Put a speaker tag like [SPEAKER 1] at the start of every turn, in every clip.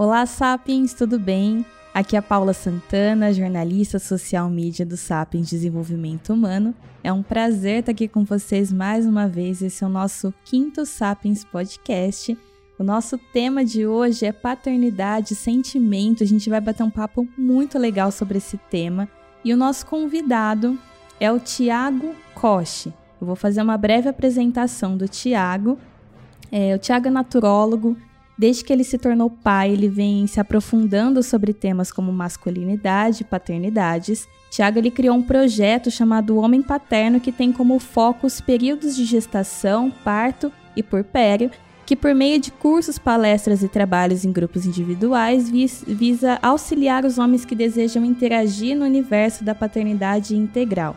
[SPEAKER 1] Olá, Sapiens, tudo bem? Aqui é a Paula Santana, jornalista social media do Sapiens Desenvolvimento Humano. É um prazer estar aqui com vocês mais uma vez. Esse é o nosso quinto Sapiens Podcast. O nosso tema de hoje é paternidade, sentimento. A gente vai bater um papo muito legal sobre esse tema. E o nosso convidado é o Tiago Koch. Eu vou fazer uma breve apresentação do Tiago. É, o Tiago é naturólogo, Desde que ele se tornou pai, ele vem se aprofundando sobre temas como masculinidade paternidades. Tiago ele criou um projeto chamado Homem Paterno que tem como foco os períodos de gestação, parto e porpério, que por meio de cursos, palestras e trabalhos em grupos individuais visa auxiliar os homens que desejam interagir no universo da paternidade integral.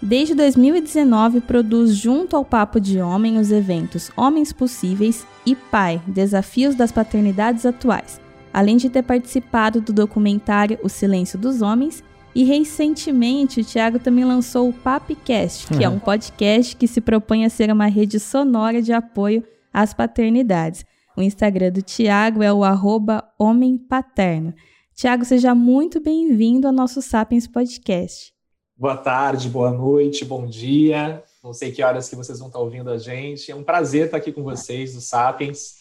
[SPEAKER 1] Desde 2019, produz junto ao Papo de Homem os eventos Homens Possíveis e Pai Desafios das Paternidades Atuais, além de ter participado do documentário O Silêncio dos Homens. E recentemente o Thiago também lançou o Papcast, que uhum. é um podcast que se propõe a ser uma rede sonora de apoio às paternidades. O Instagram do Tiago é o arroba Homem Paterno. Tiago, seja muito bem-vindo ao nosso Sapiens Podcast.
[SPEAKER 2] Boa tarde, boa noite, bom dia. Não sei que horas que vocês vão estar ouvindo a gente. É um prazer estar aqui com vocês do Sapiens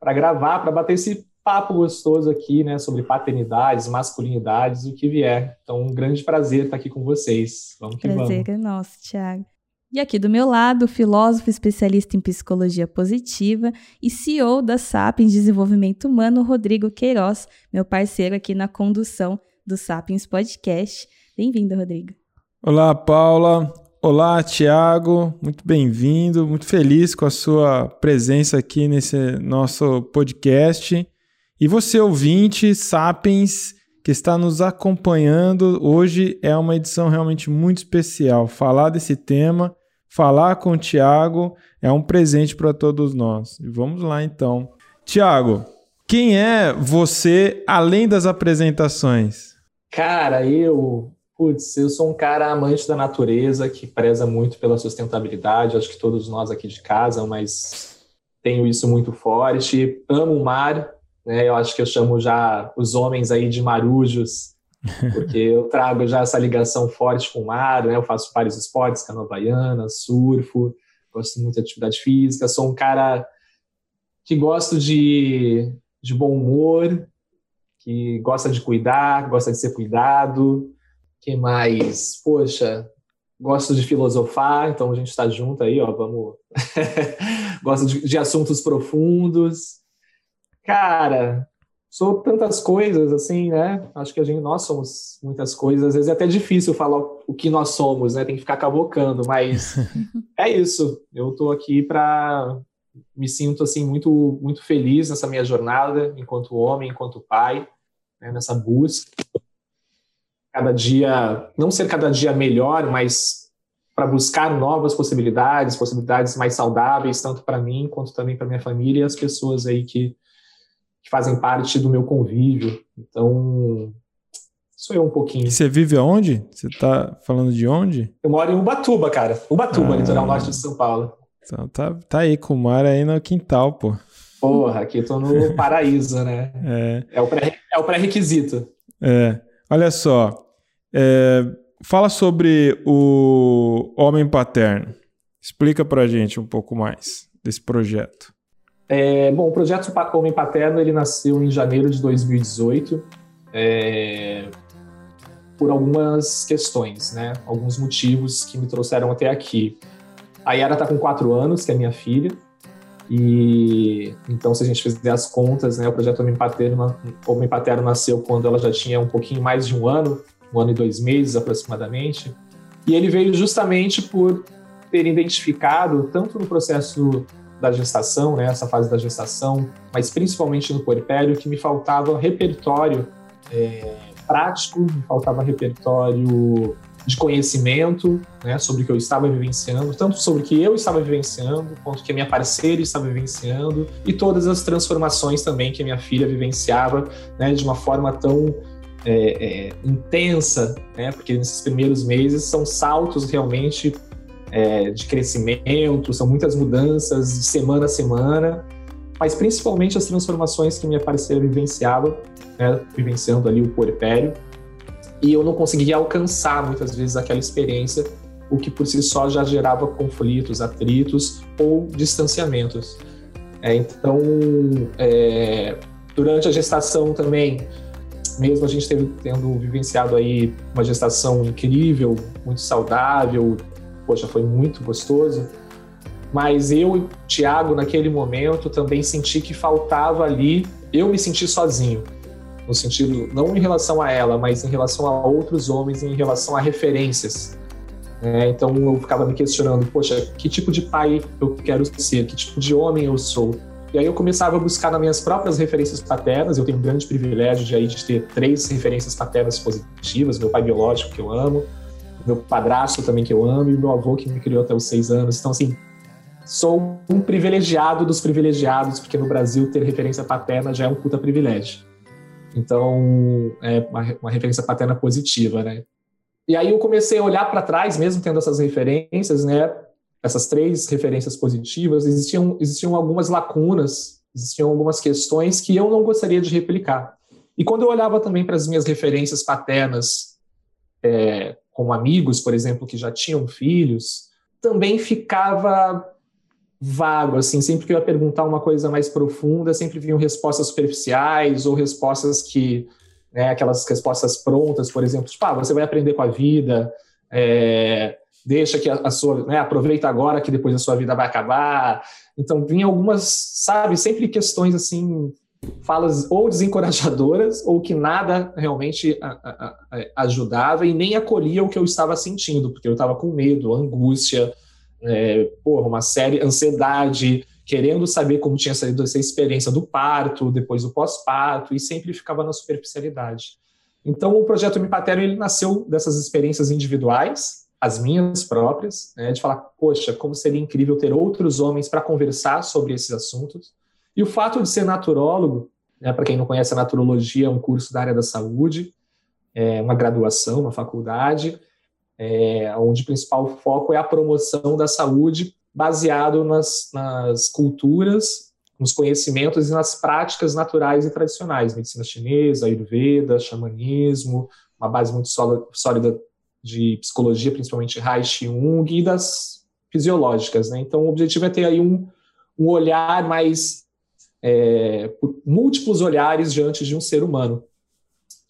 [SPEAKER 2] para gravar, para bater esse papo gostoso aqui, né, sobre paternidades, masculinidades, o que vier. Então, um grande prazer estar aqui com vocês. Vamos que
[SPEAKER 1] prazer
[SPEAKER 2] vamos.
[SPEAKER 1] Prazer é nosso, Thiago. E aqui do meu lado, filósofo especialista em psicologia positiva e CEO da Sapiens Desenvolvimento Humano, Rodrigo Queiroz, meu parceiro aqui na condução do Sapiens Podcast. Bem-vindo, Rodrigo.
[SPEAKER 3] Olá, Paula. Olá, Tiago. Muito bem-vindo. Muito feliz com a sua presença aqui nesse nosso podcast. E você, ouvinte, Sapiens, que está nos acompanhando, hoje é uma edição realmente muito especial. Falar desse tema, falar com o Tiago, é um presente para todos nós. E vamos lá então. Tiago, quem é você além das apresentações?
[SPEAKER 2] Cara, eu Putz, eu sou um cara amante da natureza, que preza muito pela sustentabilidade, acho que todos nós aqui de casa, mas tenho isso muito forte. Amo o mar, né? Eu acho que eu chamo já os homens aí de marujos, porque eu trago já essa ligação forte com o mar, né? Eu faço vários esportes, canoa baiana, surfo, gosto muito de atividade física, sou um cara que gosto de, de bom humor, que gosta de cuidar, gosta de ser cuidado, que mais? Poxa, gosto de filosofar, então a gente está junto aí, ó, vamos. gosto de, de, assuntos profundos. Cara, sou tantas coisas assim, né? Acho que a gente, nós somos muitas coisas. Às vezes é até difícil falar o que nós somos, né? Tem que ficar cavocando, mas é isso. Eu estou aqui para me sinto assim muito muito feliz nessa minha jornada enquanto homem, enquanto pai, né? nessa busca cada dia, não ser cada dia melhor, mas para buscar novas possibilidades, possibilidades mais saudáveis, tanto para mim quanto também para minha família e as pessoas aí que, que fazem parte do meu convívio. Então, sou eu um pouquinho.
[SPEAKER 3] E você vive aonde? Você está falando de onde?
[SPEAKER 2] Eu moro em Ubatuba, cara. Ubatuba, ah, litoral norte de São Paulo.
[SPEAKER 3] Então tá, tá aí com o mar aí no quintal, pô.
[SPEAKER 2] Porra, aqui eu tô no paraíso, né?
[SPEAKER 3] É,
[SPEAKER 2] é o pré-requisito.
[SPEAKER 3] É. Olha só, é, fala sobre o Homem Paterno. Explica para a gente um pouco mais desse projeto.
[SPEAKER 2] É, bom, o projeto Homem Paterno ele nasceu em janeiro de 2018 é, por algumas questões, né? Alguns motivos que me trouxeram até aqui. A Yara está com quatro anos, que é minha filha, e então, se a gente fizer as contas, né, o projeto Homem Paterno, Homem Paterno nasceu quando ela já tinha um pouquinho mais de um ano, um ano e dois meses aproximadamente. E ele veio justamente por ter identificado, tanto no processo da gestação, né, essa fase da gestação, mas principalmente no puerpério, que me faltava repertório é, prático, me faltava repertório de conhecimento né, sobre o que eu estava vivenciando, tanto sobre o que eu estava vivenciando, quanto que a minha parceira estava vivenciando, e todas as transformações também que a minha filha vivenciava né, de uma forma tão é, é, intensa, né? Porque nesses primeiros meses são saltos realmente é, de crescimento, são muitas mudanças de semana a semana. mas principalmente as transformações que minha parceira vivenciava, né, vivenciando ali o puerpério, e eu não conseguia alcançar muitas vezes aquela experiência, o que por si só já gerava conflitos, atritos ou distanciamentos. É, então, é, durante a gestação também, mesmo a gente teve, tendo vivenciado aí uma gestação incrível, muito saudável, poxa, foi muito gostoso, mas eu e Tiago, naquele momento, também senti que faltava ali, eu me senti sozinho, no sentido, não em relação a ela, mas em relação a outros homens, em relação a referências. É, então eu ficava me questionando, poxa, que tipo de pai eu quero ser, que tipo de homem eu sou. E aí eu começava a buscar nas minhas próprias referências paternas, eu tenho um grande privilégio de, aí, de ter três referências paternas positivas, meu pai biológico que eu amo, meu padrasto também que eu amo e meu avô que me criou até os seis anos. Então, assim, sou um privilegiado dos privilegiados, porque no Brasil ter referência paterna já é um puta privilégio. Então, é uma, uma referência paterna positiva, né? E aí eu comecei a olhar para trás, mesmo tendo essas referências, né? Essas três referências positivas, existiam, existiam algumas lacunas, existiam algumas questões que eu não gostaria de replicar. E quando eu olhava também para as minhas referências paternas, é, como amigos, por exemplo, que já tinham filhos, também ficava vago, assim, sempre que eu ia perguntar uma coisa mais profunda, sempre vinham respostas superficiais ou respostas que, né, aquelas respostas prontas, por exemplo, tipo, ah, você vai aprender com a vida, é, deixa que a, a sua, né, aproveita agora que depois a sua vida vai acabar. Então, vinha algumas, sabe, sempre questões assim, falas ou desencorajadoras ou que nada realmente a, a, ajudava e nem acolhia o que eu estava sentindo, porque eu estava com medo, angústia, é, porra, uma série, ansiedade, querendo saber como tinha saído essa experiência do parto, depois do pós-parto, e sempre ficava na superficialidade. Então, o projeto Me Patero, ele nasceu dessas experiências individuais, as minhas próprias, né, de falar, poxa, como seria incrível ter outros homens para conversar sobre esses assuntos. E o fato de ser naturólogo, né, para quem não conhece, a naturologia é um curso da área da saúde, é uma graduação, uma faculdade, é, onde o principal foco é a promoção da saúde baseado nas, nas culturas, nos conhecimentos e nas práticas naturais e tradicionais, medicina chinesa, ayurveda, xamanismo, uma base muito sólida de psicologia, principalmente Reich Jung, e das fisiológicas. Né? Então, o objetivo é ter aí um, um olhar mais, é, múltiplos olhares diante de um ser humano.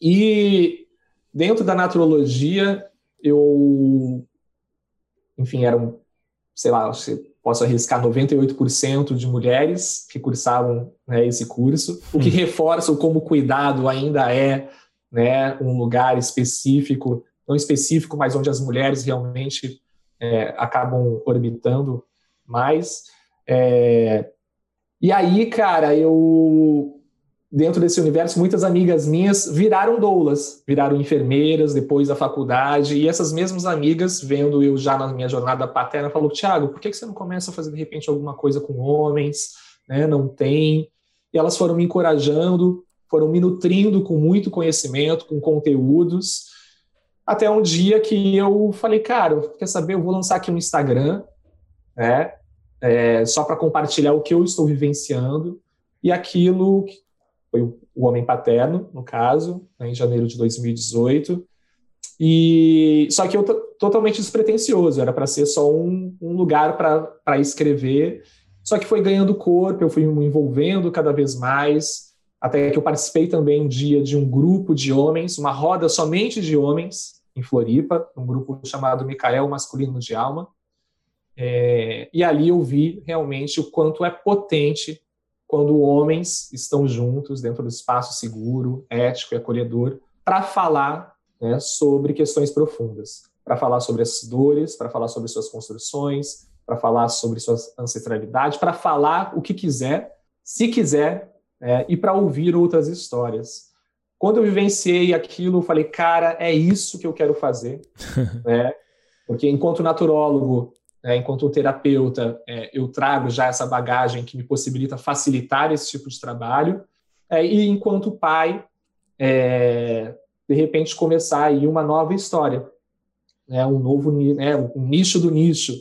[SPEAKER 2] E dentro da naturologia, eu, enfim, eram, sei lá, posso arriscar 98% de mulheres que cursavam né, esse curso, o que hum. reforça como cuidado ainda é né, um lugar específico, não específico, mas onde as mulheres realmente é, acabam orbitando mais. É, e aí, cara, eu dentro desse universo, muitas amigas minhas viraram doulas, viraram enfermeiras depois da faculdade, e essas mesmas amigas, vendo eu já na minha jornada paterna, falou, Tiago, por que você não começa a fazer de repente alguma coisa com homens, né? não tem, e elas foram me encorajando, foram me nutrindo com muito conhecimento, com conteúdos, até um dia que eu falei, cara, quer saber, eu vou lançar aqui um Instagram, né, é, só para compartilhar o que eu estou vivenciando, e aquilo foi o Homem Paterno, no caso, né, em janeiro de 2018. E só que eu totalmente despretensioso, era para ser só um, um lugar para escrever. Só que foi ganhando corpo, eu fui me envolvendo cada vez mais, até que eu participei também um dia de um grupo de homens, uma roda somente de homens em Floripa, um grupo chamado Micael Masculino de Alma. É, e ali eu vi realmente o quanto é potente quando homens estão juntos dentro do espaço seguro, ético e acolhedor para falar né, sobre questões profundas, para falar sobre as dores, para falar sobre suas construções, para falar sobre sua ancestralidade, para falar o que quiser, se quiser, é, e para ouvir outras histórias. Quando eu vivenciei aquilo, eu falei, cara, é isso que eu quero fazer. né? Porque enquanto naturólogo, é, enquanto terapeuta, é, eu trago já essa bagagem que me possibilita facilitar esse tipo de trabalho. É, e enquanto pai, é, de repente começar aí uma nova história, né, um novo né, um nicho do nicho.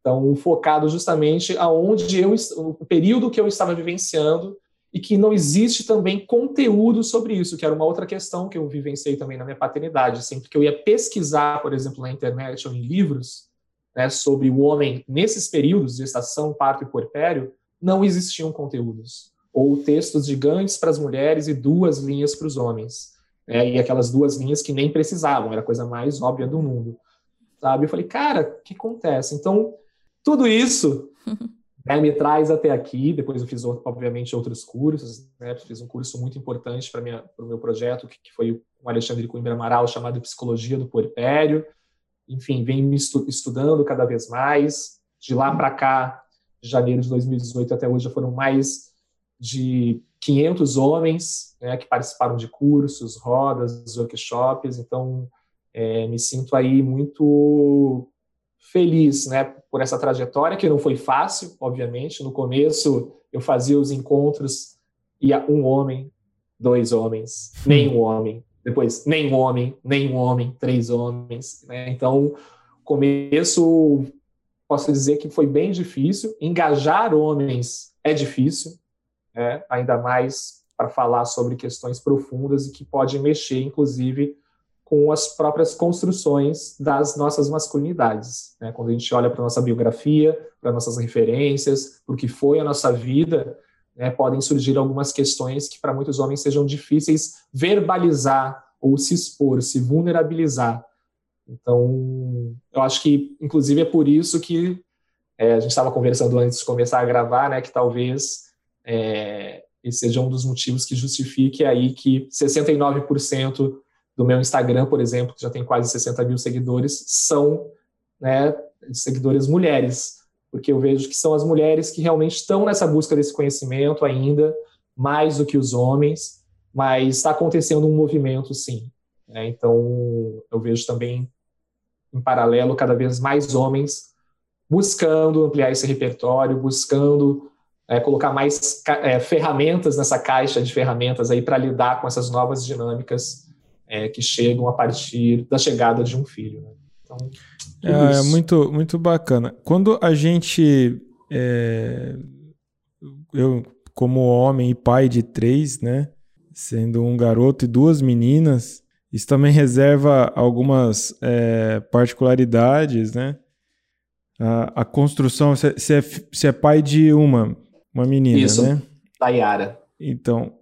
[SPEAKER 2] Então, focado justamente aonde eu, o período que eu estava vivenciando e que não existe também conteúdo sobre isso, que era uma outra questão que eu vivenciei também na minha paternidade. Sempre que eu ia pesquisar, por exemplo, na internet ou em livros, né, sobre o homem nesses períodos de estação, parto e puerpério, não existiam conteúdos. Ou textos gigantes para as mulheres e duas linhas para os homens. Né, e aquelas duas linhas que nem precisavam, era a coisa mais óbvia do mundo. Sabe? Eu falei, cara, o que acontece? Então, tudo isso né, me traz até aqui. Depois eu fiz, obviamente, outros cursos. Né, fiz um curso muito importante para o meu projeto, que, que foi o Alexandre Coimbra Amaral, chamado Psicologia do Puerpério. Enfim, venho estu estudando cada vez mais. De lá para cá, de janeiro de 2018 até hoje, já foram mais de 500 homens né, que participaram de cursos, rodas, workshops. Então, é, me sinto aí muito feliz, né, por essa trajetória que não foi fácil, obviamente. No começo eu fazia os encontros ia um homem, dois homens, nem um homem, depois nem um homem, nem um homem, três homens. Né? Então, começo posso dizer que foi bem difícil. Engajar homens é difícil, né? ainda mais para falar sobre questões profundas e que podem mexer, inclusive, com as próprias construções das nossas masculinidades. Né? Quando a gente olha para nossa biografia, para nossas referências, para o que foi a nossa vida, né, podem surgir algumas questões que para muitos homens sejam difíceis verbalizar ou se expor, se vulnerabilizar. Então, eu acho que, inclusive, é por isso que é, a gente estava conversando antes de começar a gravar, né, que talvez é, esse seja um dos motivos que justifique aí que 69% do meu Instagram, por exemplo, que já tem quase 60 mil seguidores, são né, seguidores mulheres, porque eu vejo que são as mulheres que realmente estão nessa busca desse conhecimento ainda, mais do que os homens, mas está acontecendo um movimento, sim. Né? Então, eu vejo também, em paralelo, cada vez mais homens buscando ampliar esse repertório, buscando é, colocar mais é, ferramentas nessa caixa de ferramentas aí para lidar com essas novas dinâmicas é, que chegam a partir da chegada de um filho. Né? Então,
[SPEAKER 3] é, é, muito, muito bacana. Quando a gente. É, eu, como homem e pai de três, né? Sendo um garoto e duas meninas, isso também reserva algumas é, particularidades, né? A, a construção. Você é, é pai de uma, uma menina,
[SPEAKER 2] isso,
[SPEAKER 3] né?
[SPEAKER 2] Tayara.
[SPEAKER 3] Então,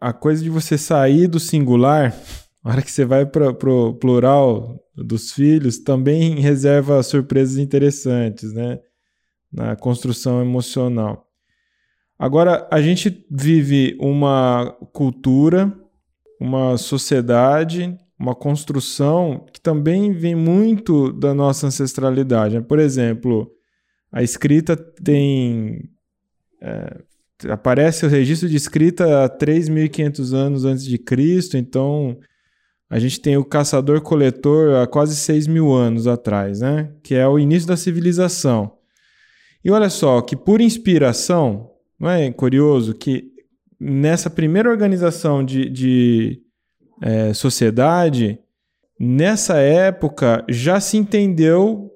[SPEAKER 3] a coisa de você sair do singular a hora que você vai para o plural dos filhos, também reserva surpresas interessantes, né? Na construção emocional. Agora, a gente vive uma cultura, uma sociedade, uma construção que também vem muito da nossa ancestralidade. Por exemplo, a escrita tem. É, aparece o registro de escrita há 3.500 anos antes de Cristo, então a gente tem o caçador-coletor há quase 6 mil anos atrás, né? Que é o início da civilização. E olha só, que por inspiração, não é curioso que nessa primeira organização de, de é, sociedade, nessa época já se entendeu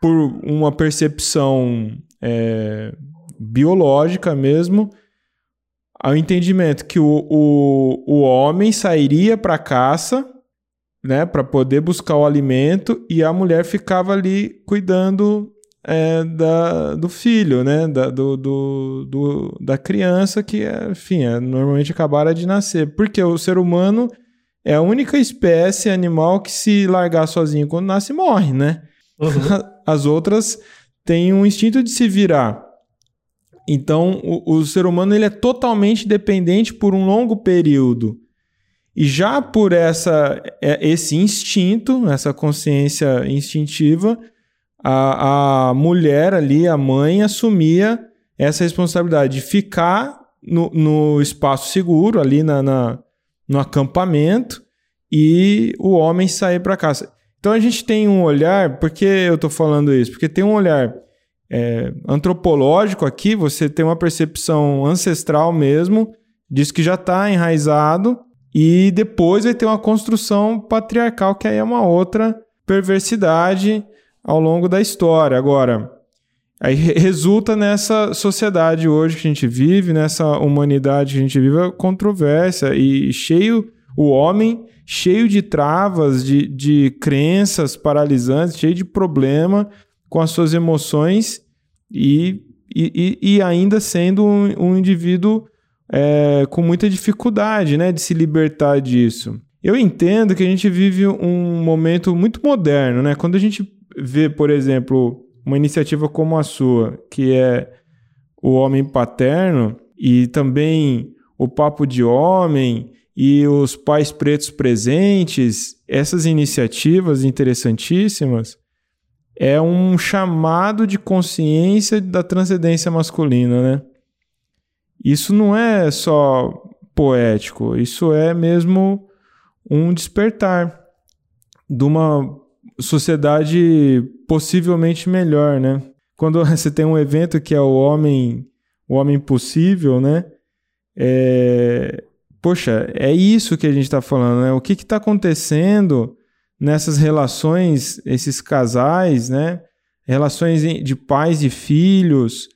[SPEAKER 3] por uma percepção é, biológica mesmo ao entendimento que o, o, o homem sairia para caça, né, para poder buscar o alimento e a mulher ficava ali cuidando é, da, do filho, né, da, do, do, do, da criança que, enfim, é, normalmente acabara de nascer. Porque o ser humano é a única espécie animal que se largar sozinho quando nasce morre, né? Uhum. As outras têm um instinto de se virar. Então, o, o, ser humano ele é totalmente dependente por um longo período. E já por essa, é, esse instinto, essa consciência instintiva, a, a mulher ali, a mãe, assumia essa responsabilidade de ficar no, no espaço seguro, ali na, na, no acampamento, e o homem sair para casa. Então a gente tem um olhar, por que eu estou falando isso? Porque tem um olhar é, antropológico aqui, você tem uma percepção ancestral mesmo, diz que já está enraizado, e depois vai ter uma construção patriarcal, que aí é uma outra perversidade, ao longo da história. Agora, aí resulta nessa sociedade hoje que a gente vive, nessa humanidade que a gente vive, a controvérsia e cheio o homem cheio de travas, de, de crenças paralisantes, cheio de problema com as suas emoções e, e, e ainda sendo um, um indivíduo é, com muita dificuldade né, de se libertar disso. Eu entendo que a gente vive um momento muito moderno, né? Quando a gente vê, por exemplo, uma iniciativa como a sua, que é o homem paterno, e também o papo de homem, e os pais pretos presentes, essas iniciativas interessantíssimas, é um chamado de consciência da transcendência masculina, né? Isso não é só poético, isso é mesmo um despertar de uma sociedade possivelmente melhor, né? Quando você tem um evento que é o homem, o homem possível, né? É, poxa, é isso que a gente está falando, né? O que está acontecendo nessas relações, esses casais, né? Relações de pais e filhos,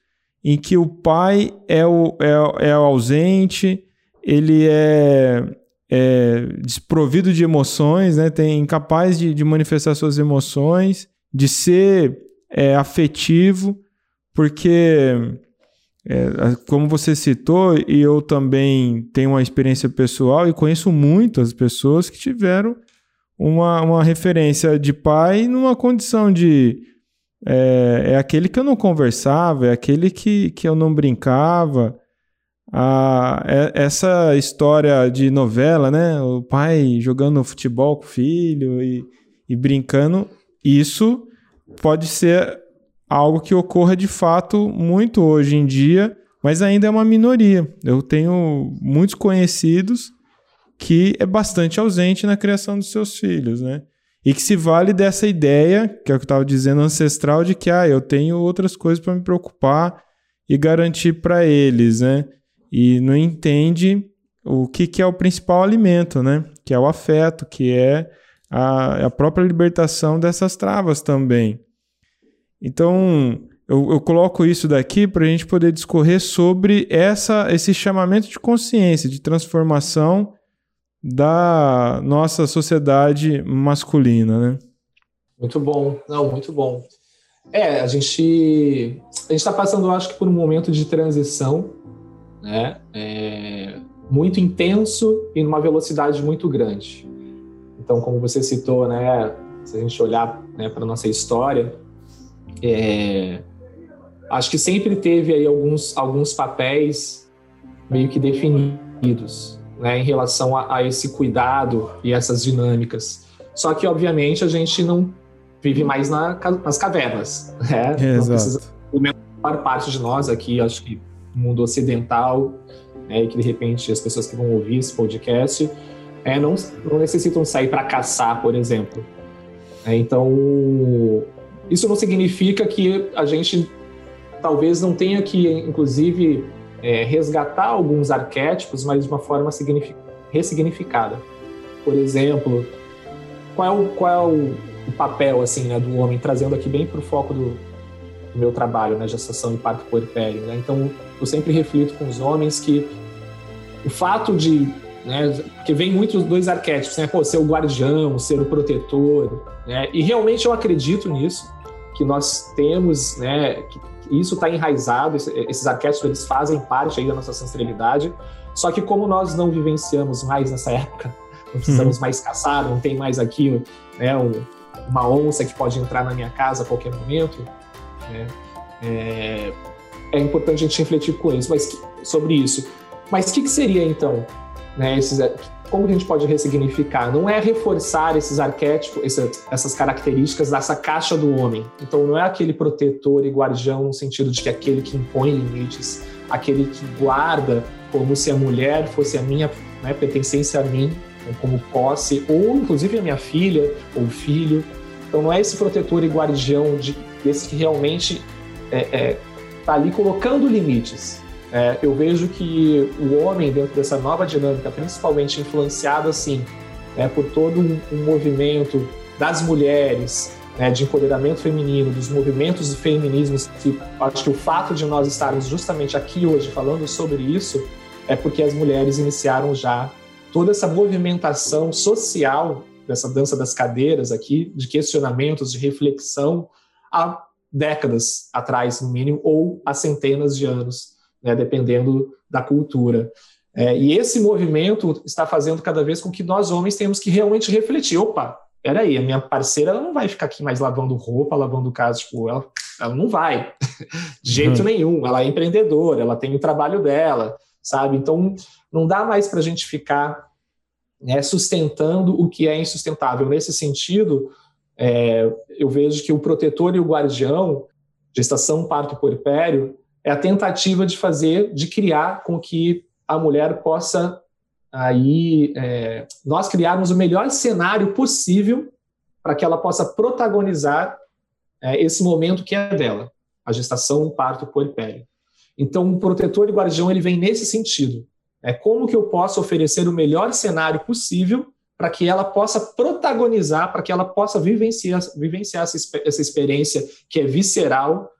[SPEAKER 3] em que o pai é o, é, é o ausente, ele é, é, desprovido de emoções, né? Tem incapaz de, de manifestar suas emoções, de ser é, afetivo, porque é, como você citou, e eu também tenho uma experiência pessoal e conheço muitas pessoas que tiveram uma, uma referência de pai numa condição de. É, é aquele que eu não conversava, é aquele que, que eu não brincava. Ah, essa história de novela, né? O pai jogando futebol com o filho e, e brincando, isso pode ser algo que ocorra de fato muito hoje em dia, mas ainda é uma minoria. Eu tenho muitos conhecidos que é bastante ausente na criação dos seus filhos, né? E que se vale dessa ideia, que é o que eu estava dizendo, ancestral, de que ah, eu tenho outras coisas para me preocupar e garantir para eles, né? E não entende o que, que é o principal alimento, né? Que é o afeto, que é a, a própria libertação dessas travas também. Então, eu, eu coloco isso daqui para a gente poder discorrer sobre essa, esse chamamento de consciência, de transformação da nossa sociedade masculina, né?
[SPEAKER 2] Muito bom, não, muito bom. É, a gente a gente está passando, acho que por um momento de transição, né? É, muito intenso e numa velocidade muito grande. Então, como você citou, né? Se a gente olhar né, para nossa história, é, acho que sempre teve aí alguns, alguns papéis meio que definidos né, em relação a, a, esse cuidado e essas dinâmicas. Só que, obviamente, a gente não vive mais na, nas cavernas. Né?
[SPEAKER 3] É, não precisa,
[SPEAKER 2] a maior parte de nós aqui, acho que no mundo ocidental, né, que de repente as pessoas que vão ouvir esse podcast é, não, não necessitam sair para caçar, por exemplo. É, então, isso não significa que a gente talvez não tenha que, inclusive, é, resgatar alguns arquétipos, mas de uma forma ressignificada. Por exemplo, qual é o, qual é o, papel assim, né, do homem, trazendo aqui bem para o foco do, do, meu trabalho, né, gestação e parto puerpério. Né? Então, eu sempre reflito com os homens que o fato de né? Porque vem muitos dois arquétipos, né? Pô, ser o guardião, ser o protetor, né? E realmente eu acredito nisso, que nós temos, né? Que isso está enraizado, esses arquétipos eles fazem parte aí da nossa ancestralidade. Só que como nós não vivenciamos mais nessa época, não precisamos uhum. mais caçar, não tem mais aqui, né? Um, uma onça que pode entrar na minha casa a qualquer momento, né? É, é importante a gente refletir com isso, mas sobre isso. Mas o que, que seria então né, esses, como a gente pode ressignificar? Não é reforçar esses arquétipos, essas características dessa caixa do homem. Então, não é aquele protetor e guardião no sentido de que aquele que impõe limites, aquele que guarda como se a mulher fosse a minha né, pertencência a mim, como posse, ou inclusive a minha filha ou filho. Então, não é esse protetor e guardião de, desse que realmente está é, é, tá ali colocando limites, é, eu vejo que o homem, dentro dessa nova dinâmica, principalmente influenciado assim, né, por todo um, um, movimento das mulheres, né, de empoderamento feminino, dos movimentos de feminismo, que acho que o fato de nós estarmos justamente aqui hoje falando sobre isso é porque as mulheres iniciaram já toda essa movimentação social dessa dança das cadeiras aqui, de questionamentos, de reflexão, há décadas atrás, no mínimo, ou há centenas de anos, né, dependendo da cultura. É, e esse movimento está fazendo cada vez com que nós homens temos que realmente refletir. Opa, peraí, a minha parceira não vai ficar aqui mais lavando roupa, lavando casa, tipo, ela, ela não vai, de jeito uhum. nenhum. Ela é empreendedora, ela tem o trabalho dela, sabe? Então, não dá mais para a gente ficar né, sustentando o que é insustentável. Nesse sentido, é, eu vejo que o protetor e o guardião, gestação, parto, puerpério, é a tentativa de fazer, de criar com que a mulher possa aí é, nós criarmos o melhor cenário possível para que ela possa protagonizar é, esse momento que é dela, a gestação, o parto, o puerpério. Então, o protetor e guardião ele vem nesse sentido. É como que eu posso oferecer o melhor cenário possível para que ela possa protagonizar, para que ela possa vivenciar, vivenciar essa, essa experiência que é visceral,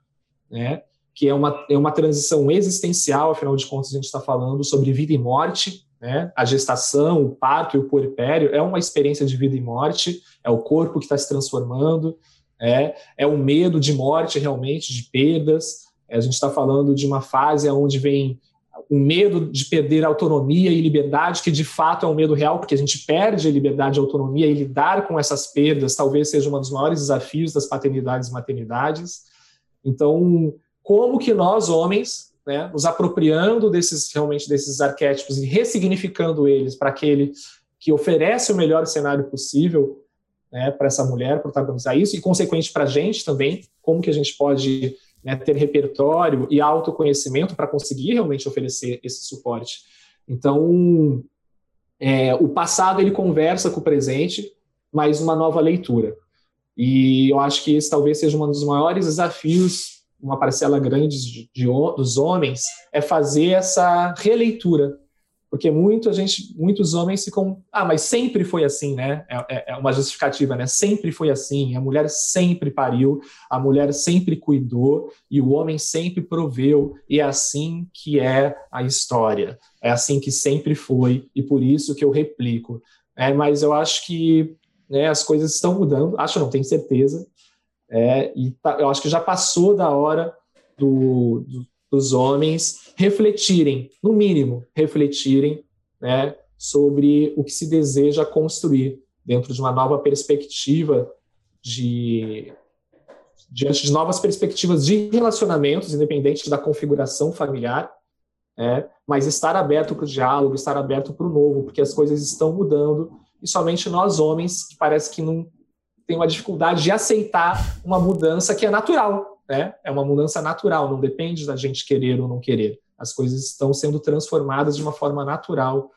[SPEAKER 2] né? Que é uma, é uma transição existencial, afinal de contas, a gente está falando sobre vida e morte, né? a gestação, o parto e o puerpério é uma experiência de vida e morte, é o corpo que está se transformando, é, é o medo de morte realmente, de perdas, a gente está falando de uma fase onde vem o medo de perder autonomia e liberdade, que de fato é um medo real, porque a gente perde a liberdade e autonomia, e lidar com essas perdas talvez seja um dos maiores desafios das paternidades e maternidades. Então, como que nós, homens, né, nos apropriando desses realmente desses arquétipos e ressignificando eles para aquele que oferece o melhor cenário possível né, para essa mulher protagonizar isso, e consequente para a gente também, como que a gente pode né, ter repertório e autoconhecimento para conseguir realmente oferecer esse suporte. Então, é, o passado ele conversa com o presente, mas uma nova leitura. E eu acho que esse talvez seja um dos maiores desafios, uma parcela grande de, de, dos homens, é fazer essa releitura porque muito gente, muitos homens ficam, ah, mas sempre foi assim, né? É, é, é, uma justificativa, né? Sempre foi assim, a mulher sempre pariu, a mulher sempre cuidou e o homem sempre proveu, e é assim que é a história, é assim que sempre foi e por isso que eu replico. É, mas eu acho que né, as coisas estão mudando, acho não, tenho certeza, é, e tá, eu acho que já passou da hora do, do dos homens refletirem, no mínimo, refletirem né, sobre o que se deseja construir dentro de uma nova perspectiva de diante de novas perspectivas de relacionamentos, independente da configuração familiar, é, mas estar aberto para o diálogo, estar aberto para o novo, porque as coisas estão mudando e somente nós homens que parece que não tem uma dificuldade de aceitar uma mudança que é natural, né? É uma mudança natural, não depende da gente querer ou não querer. As coisas estão sendo transformadas de uma forma natural.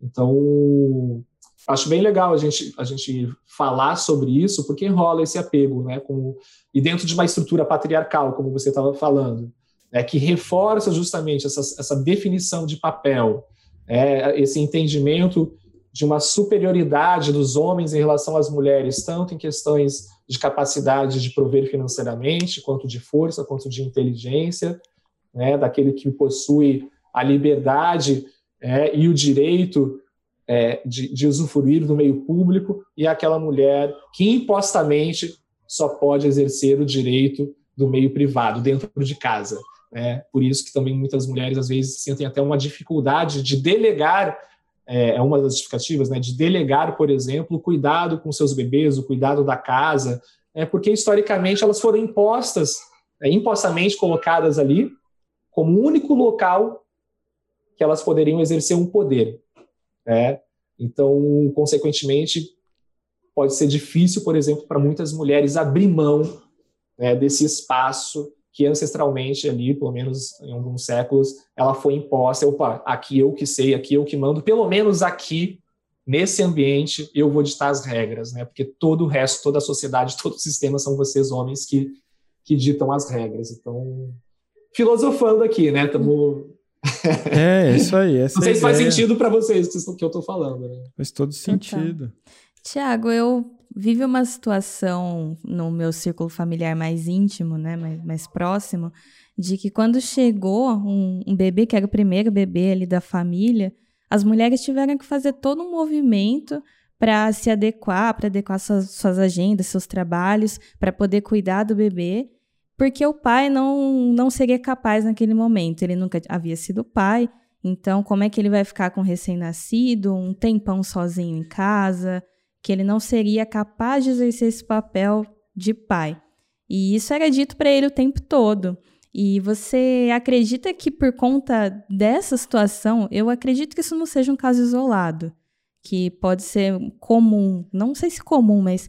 [SPEAKER 2] Então, acho bem legal a gente, a gente falar sobre isso, porque rola esse apego, né? Com, e dentro de uma estrutura patriarcal, como você estava falando, né? que reforça justamente essa, essa definição de papel, é, esse entendimento de uma superioridade dos homens em relação às mulheres, tanto em questões de capacidade de prover financeiramente, quanto de força, quanto de inteligência, né, daquele que possui a liberdade é, e o direito é, de, de usufruir do meio público, e aquela mulher que impostamente só pode exercer o direito do meio privado, dentro de casa. Né? Por isso que também muitas mulheres, às vezes, sentem até uma dificuldade de delegar é, é uma das justificativas, né, de delegar, por exemplo, o cuidado com seus bebês, o cuidado da casa, é porque historicamente elas foram impostas, é, impostamente colocadas ali, como único local que elas poderiam exercer um poder. Né? Então, consequentemente, pode ser difícil, por exemplo, para muitas mulheres abrir mão né, desse espaço que ancestralmente ali, pelo menos em alguns séculos, ela foi imposta. Opa, aqui eu que sei, aqui eu que mando, pelo menos aqui, nesse ambiente, eu vou ditar as regras, né? Porque todo o resto, toda a sociedade, todo o sistema são vocês homens que, que ditam as regras. Então, filosofando aqui, né? Estamos
[SPEAKER 3] é, isso aí.
[SPEAKER 2] Não sei se faz sentido para vocês o que eu estou falando. Né?
[SPEAKER 3] Faz todo sentido.
[SPEAKER 1] Tiago, eu vivi uma situação no meu círculo familiar mais íntimo, né, mais, mais próximo, de que quando chegou um, um bebê, que era o primeiro bebê ali da família, as mulheres tiveram que fazer todo um movimento para se adequar, para adequar suas, suas agendas, seus trabalhos, para poder cuidar do bebê, porque o pai não, não seria capaz naquele momento. Ele nunca havia sido pai, então como é que ele vai ficar com recém-nascido, um tempão sozinho em casa, que ele não seria capaz de exercer esse papel de pai. E isso era dito para ele o tempo todo. E você acredita que por conta dessa situação, eu acredito que isso não seja um caso isolado que pode ser comum, não sei se comum, mas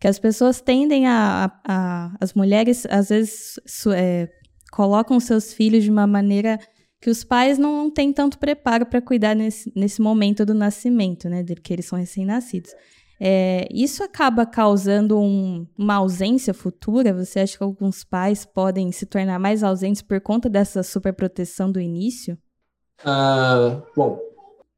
[SPEAKER 1] que as pessoas tendem a, a, a as mulheres às vezes é, colocam seus filhos de uma maneira que os pais não têm tanto preparo para cuidar nesse, nesse momento do nascimento, né, de que eles são recém-nascidos. É, isso acaba causando um, uma ausência futura? Você acha que alguns pais podem se tornar mais ausentes por conta dessa superproteção do início?
[SPEAKER 2] Uh, bom,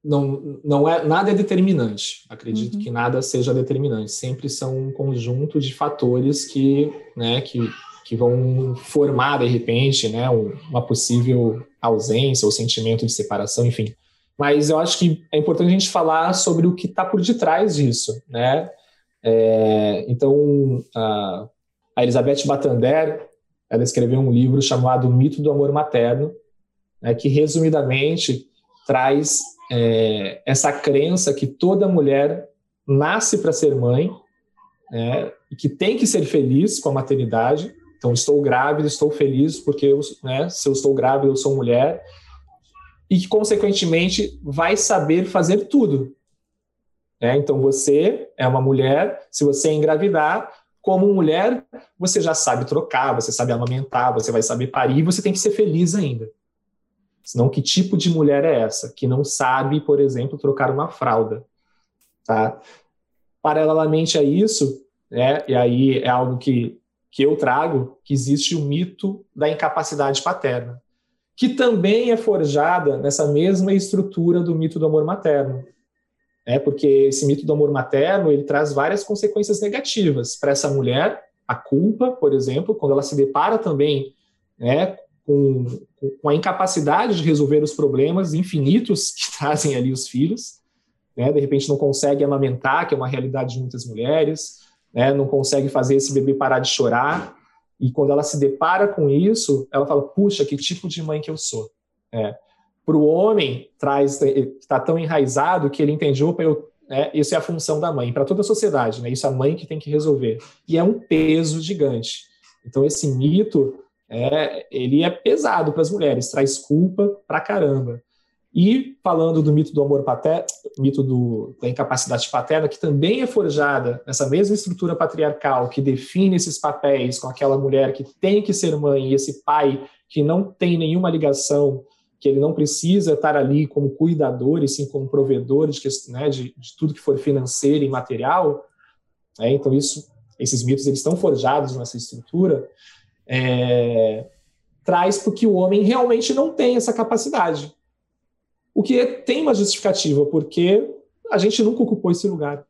[SPEAKER 2] não, não é nada é determinante. Acredito uhum. que nada seja determinante. Sempre são um conjunto de fatores que, né, que, que vão formar de repente, né, uma possível ausência ou sentimento de separação, enfim. Mas eu acho que é importante a gente falar sobre o que está por detrás disso, né? É, então, a, a Elizabeth Batander, ela escreveu um livro chamado O Mito do Amor Materno, né, que resumidamente traz é, essa crença que toda mulher nasce para ser mãe né, e que tem que ser feliz com a maternidade. Então, estou grávida, estou feliz porque eu, né, se eu estou grávida, eu sou mulher. E que, consequentemente, vai saber fazer tudo. Né? Então, você é uma mulher, se você engravidar, como mulher, você já sabe trocar, você sabe amamentar, você vai saber parir, você tem que ser feliz ainda. Senão, que tipo de mulher é essa? Que não sabe, por exemplo, trocar uma fralda. Tá? Paralelamente a isso, né, e aí é algo que, que eu trago, que existe o mito da incapacidade paterna, que também é forjada nessa mesma estrutura do mito do amor materno. É porque esse mito do amor materno ele traz várias consequências negativas para essa mulher, a culpa, por exemplo, quando ela se depara também né, com, com a incapacidade de resolver os problemas infinitos que trazem ali os filhos, né? de repente não consegue amamentar, que é uma realidade de muitas mulheres, né? não consegue fazer esse bebê parar de chorar, e quando ela se depara com isso, ela fala, puxa, que tipo de mãe que eu sou. É. Para o homem, traz está tão enraizado que ele entende, opa, eu, é, isso é a função da mãe, para toda a sociedade, né? isso é a mãe que tem que resolver. E é um peso gigante. Então, esse mito é, ele é pesado para as mulheres, traz culpa pra caramba. E falando do mito do amor paterno, mito do, da incapacidade paterna, que também é forjada nessa mesma estrutura patriarcal que define esses papéis com aquela mulher que tem que ser mãe e esse pai que não tem nenhuma ligação, que ele não precisa estar ali como cuidador e sim como provedor de, né, de, de tudo que for financeiro e material. É, então isso, esses mitos eles estão forjados nessa estrutura é, traz porque o homem realmente não tem essa capacidade. O que tem uma justificativa, porque a gente nunca ocupou esse lugar.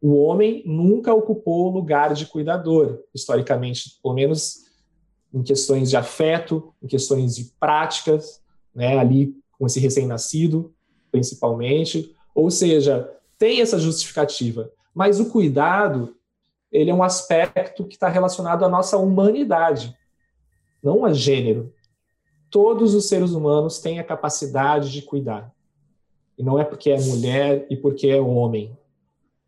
[SPEAKER 2] O homem nunca ocupou o lugar de cuidador, historicamente, pelo menos em questões de afeto, em questões de práticas, né, ali com esse recém-nascido, principalmente. Ou seja, tem essa justificativa. Mas o cuidado ele é um aspecto que está relacionado à nossa humanidade, não a gênero. Todos os seres humanos têm a capacidade de cuidar. E não é porque é mulher e porque é homem.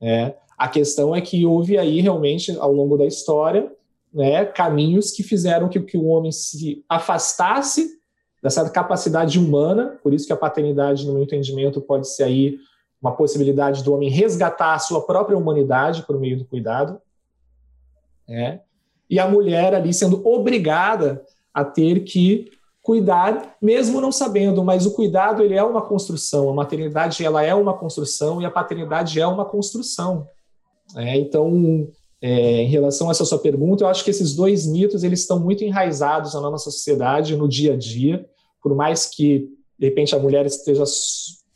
[SPEAKER 2] Né? A questão é que houve aí realmente, ao longo da história, né, caminhos que fizeram que, que o homem se afastasse dessa capacidade humana, por isso que a paternidade, no meu entendimento, pode ser aí uma possibilidade do homem resgatar a sua própria humanidade por meio do cuidado, né? E a mulher ali sendo obrigada a ter que cuidar, mesmo não sabendo, mas o cuidado ele é uma construção, a maternidade ela é uma construção e a paternidade é uma construção. É, então, é, em relação a essa sua pergunta, eu acho que esses dois mitos eles estão muito enraizados na nossa sociedade, no dia a dia, por mais que de repente a mulher esteja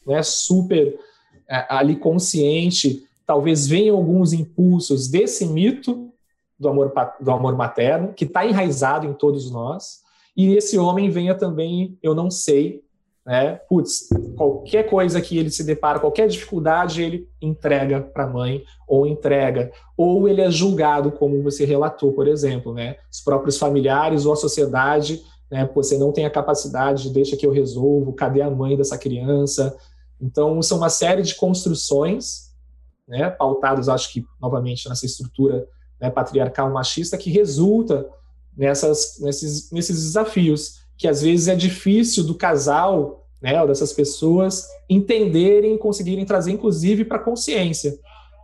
[SPEAKER 2] né, super é, ali consciente talvez venham alguns impulsos desse mito do amor, do amor materno, que está enraizado em todos nós, e esse homem venha também, eu não sei, né? Putz, qualquer coisa que ele se depara, qualquer dificuldade, ele entrega para a mãe, ou entrega, ou ele é julgado, como você relatou, por exemplo, né? Os próprios familiares ou a sociedade, né? Você não tem a capacidade, deixa que eu resolvo, cadê a mãe dessa criança? Então, são uma série de construções, né? Pautadas, acho que, novamente, nessa estrutura né, patriarcal machista, que resulta nessas, nesses, nesses desafios que às vezes é difícil do casal, né, ou dessas pessoas entenderem, conseguirem trazer, inclusive, para a consciência.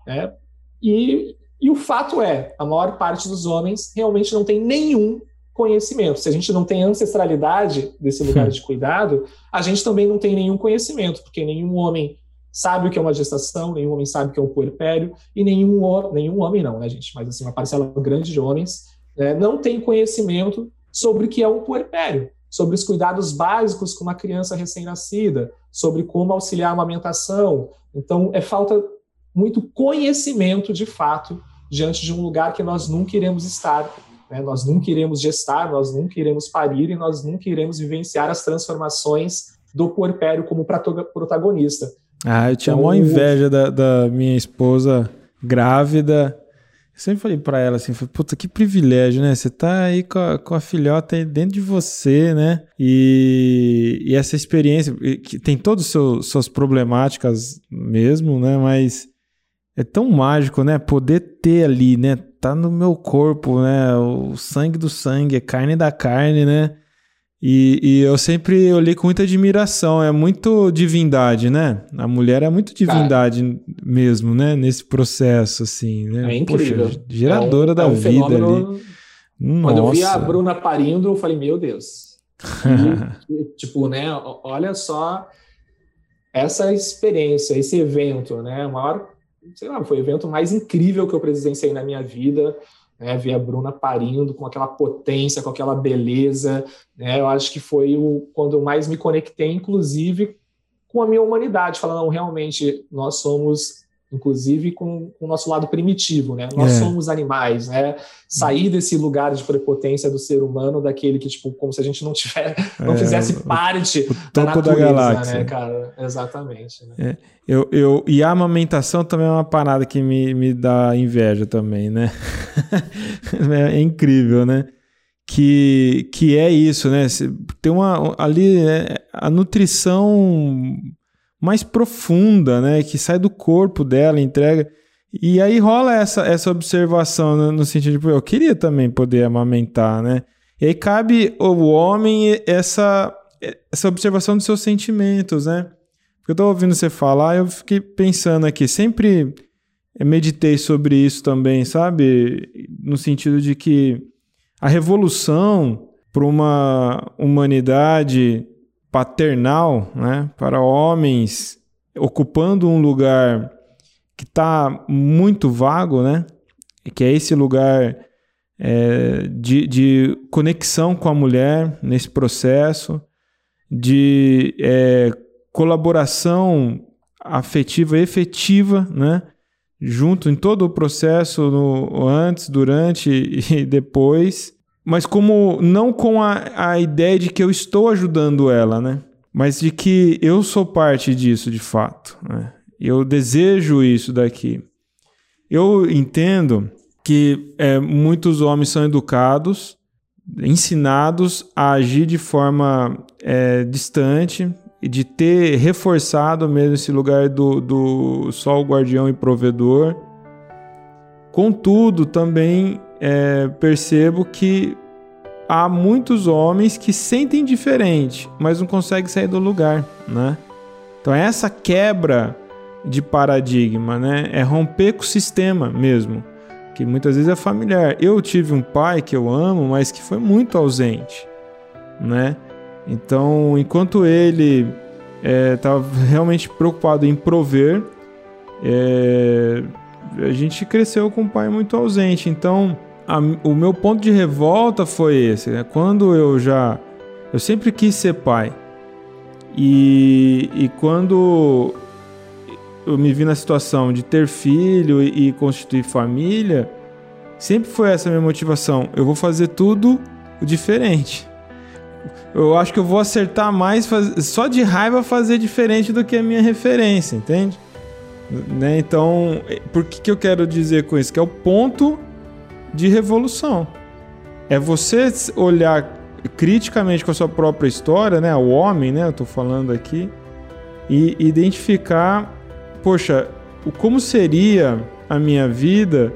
[SPEAKER 2] Né? E, e o fato é, a maior parte dos homens realmente não tem nenhum conhecimento. Se a gente não tem ancestralidade desse lugar de cuidado, a gente também não tem nenhum conhecimento, porque nenhum homem sabe o que é uma gestação, nenhum homem sabe o que é um puerpério, e nenhum, nenhum homem não, né, gente? Mas, assim, uma parcela grande de homens né, não tem conhecimento sobre o que é um puerpério sobre os cuidados básicos com uma criança recém-nascida, sobre como auxiliar a amamentação. Então, é falta muito conhecimento, de fato, diante de um lugar que nós nunca iremos estar. Né? Nós nunca iremos gestar, nós nunca iremos parir e nós nunca iremos vivenciar as transformações do puerpério como protagonista.
[SPEAKER 3] Ah, eu tinha então, uma inveja da, da minha esposa grávida eu sempre falei para ela assim, puta, que privilégio, né? Você tá aí com a, com a filhota aí dentro de você, né? E, e essa experiência, que tem todas as suas problemáticas mesmo, né? Mas é tão mágico, né? Poder ter ali, né? Tá no meu corpo, né? O sangue do sangue, é carne da carne, né? E, e, eu sempre olhei com muita admiração, é muito divindade, né? A mulher é muito divindade Cara, mesmo, né? Nesse processo, assim, né?
[SPEAKER 2] É incrível.
[SPEAKER 3] Poxa, geradora é um, da é um vida fenômeno... ali.
[SPEAKER 2] Quando Nossa. eu vi a Bruna parindo, eu falei, meu Deus. E, tipo, né? Olha só essa experiência, esse evento, né? O maior, sei lá, foi o evento mais incrível que eu presenciei na minha vida né, ver a Bruna parindo com aquela potência, com aquela beleza, né, eu acho que foi o, quando eu mais me conectei, inclusive, com a minha humanidade, falando, realmente, nós somos inclusive com, com, o nosso lado primitivo, né? Nós é. somos animais, né? Sair desse lugar de prepotência do ser humano, daquele que, tipo, como se a gente não tiver, não é, fizesse parte da natureza, da galáxia. né, cara? Exatamente. Né?
[SPEAKER 3] É. Eu, eu, e a amamentação também é uma parada que me, me dá inveja também, né? é incrível, né? Que, que é isso, né? Tem uma ali é, a nutrição mais profunda, né? Que sai do corpo dela, entrega. E aí rola essa, essa observação no, no sentido de, eu queria também poder amamentar, né? E aí cabe ao homem essa, essa observação dos seus sentimentos, né? Porque eu tô ouvindo você falar, eu fiquei pensando aqui, sempre meditei sobre isso também, sabe? No sentido de que a revolução para uma humanidade paternal, né, para homens ocupando um lugar que está muito vago, né, que é esse lugar é, de, de, conexão com a mulher nesse processo, de é, colaboração afetiva efetiva, né, junto em todo o processo, no, antes, durante e depois, mas como não com a, a ideia de que eu estou ajudando ela, né? Mas de que eu sou parte disso de fato. Né? Eu desejo isso daqui. Eu entendo que é, muitos homens são educados, ensinados a agir de forma é, distante de ter reforçado mesmo esse lugar do, do só o guardião e provedor. Contudo, também é, percebo que há muitos homens que sentem diferente, mas não conseguem sair do lugar, né? Então essa quebra de paradigma, né? É romper com o sistema mesmo, que muitas vezes é familiar. Eu tive um pai que eu amo, mas que foi muito ausente, né? Então, enquanto ele estava é, realmente preocupado em prover, é, a gente cresceu com um pai muito ausente. Então, a, o meu ponto de revolta foi esse. Né? Quando eu já. Eu sempre quis ser pai. E, e quando eu me vi na situação de ter filho e, e constituir família, sempre foi essa a minha motivação. Eu vou fazer tudo diferente. Eu acho que eu vou acertar mais faz... só de raiva fazer diferente do que a minha referência, entende? Né? Então, por que, que eu quero dizer com isso? Que é o ponto de revolução. É você olhar criticamente com a sua própria história, né? O homem, né? Eu tô falando aqui. E identificar, poxa, como seria a minha vida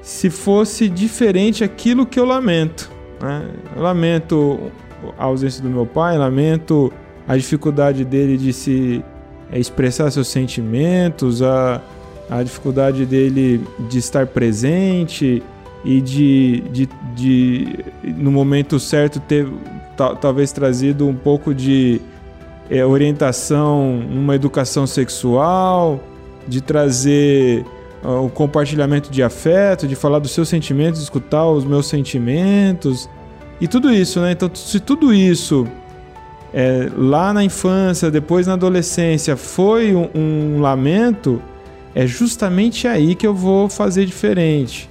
[SPEAKER 3] se fosse diferente aquilo que eu lamento. Né? Eu lamento a ausência do meu pai, lamento a dificuldade dele de se expressar seus sentimentos, a, a dificuldade dele de estar presente e de, de, de no momento certo ter talvez trazido um pouco de é, orientação numa educação sexual, de trazer uh, o compartilhamento de afeto, de falar dos seus sentimentos, escutar os meus sentimentos e tudo isso, né? Então, se tudo isso é, lá na infância, depois na adolescência, foi um, um lamento, é justamente aí que eu vou fazer diferente.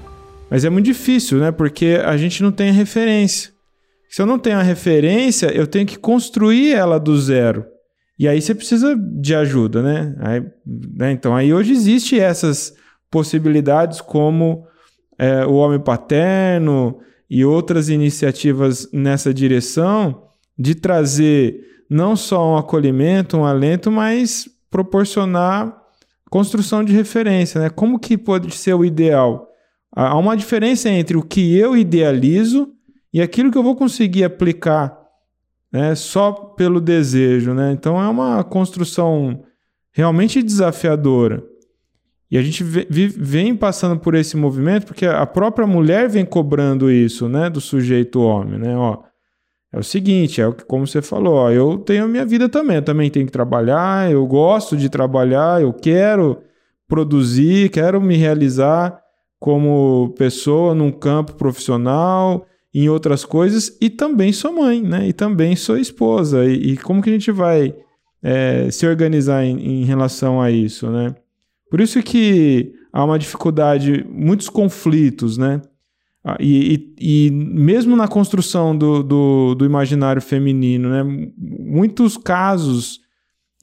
[SPEAKER 3] Mas é muito difícil, né? Porque a gente não tem a referência. Se eu não tenho a referência, eu tenho que construir ela do zero. E aí você precisa de ajuda, né? Aí, né? Então aí hoje existe essas possibilidades como é, o homem paterno e outras iniciativas nessa direção de trazer não só um acolhimento, um alento, mas proporcionar construção de referência, né? Como que pode ser o ideal? Há uma diferença entre o que eu idealizo e aquilo que eu vou conseguir aplicar né, só pelo desejo. Né? Então é uma construção realmente desafiadora. E a gente vem passando por esse movimento porque a própria mulher vem cobrando isso né, do sujeito homem. Né? Ó, é o seguinte, é como você falou, ó, eu tenho a minha vida também, eu também tenho que trabalhar, eu gosto de trabalhar, eu quero produzir, quero me realizar como pessoa num campo profissional, em outras coisas, e também sou mãe, né? E também sou esposa. E, e como que a gente vai é, se organizar em, em, relação a isso, né? Por isso que há uma dificuldade, muitos conflitos, né? Ah, e, e, e mesmo na construção do, do, do imaginário feminino, né? Muitos casos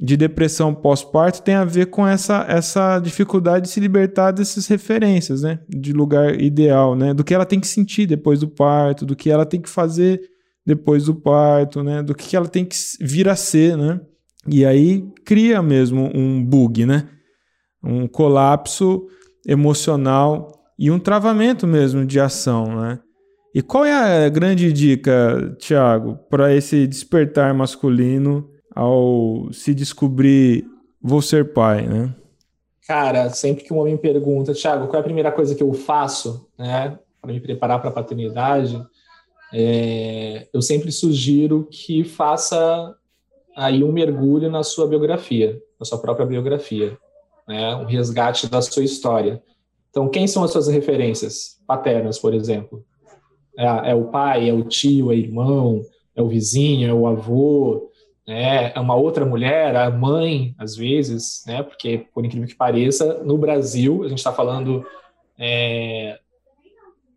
[SPEAKER 3] de depressão pós-parto tem a ver com essa, essa dificuldade de se libertar dessas referências, né? De lugar ideal, né? Do que ela tem que sentir depois do parto, do que ela tem que fazer depois do parto, né? Do que ela tem que vir a ser, né? E aí cria mesmo um bug, né? Um colapso emocional e um travamento mesmo de ação, né? E qual é a grande dica, Tiago, para esse despertar masculino ao se descobrir vou ser pai, né?
[SPEAKER 2] Cara, sempre que um homem pergunta, Thiago, qual é a primeira coisa que eu faço, né, para me preparar para a paternidade, é, eu sempre sugiro que faça aí um mergulho na sua biografia, na sua própria biografia, né, um resgate da sua história. Então, quem são as suas referências paternas, por exemplo? É, é o pai, é o tio, é o irmão, é o vizinho, é o avô, né, é uma outra mulher, a mãe, às vezes, né, porque, por incrível que pareça, no Brasil, a gente está falando, é,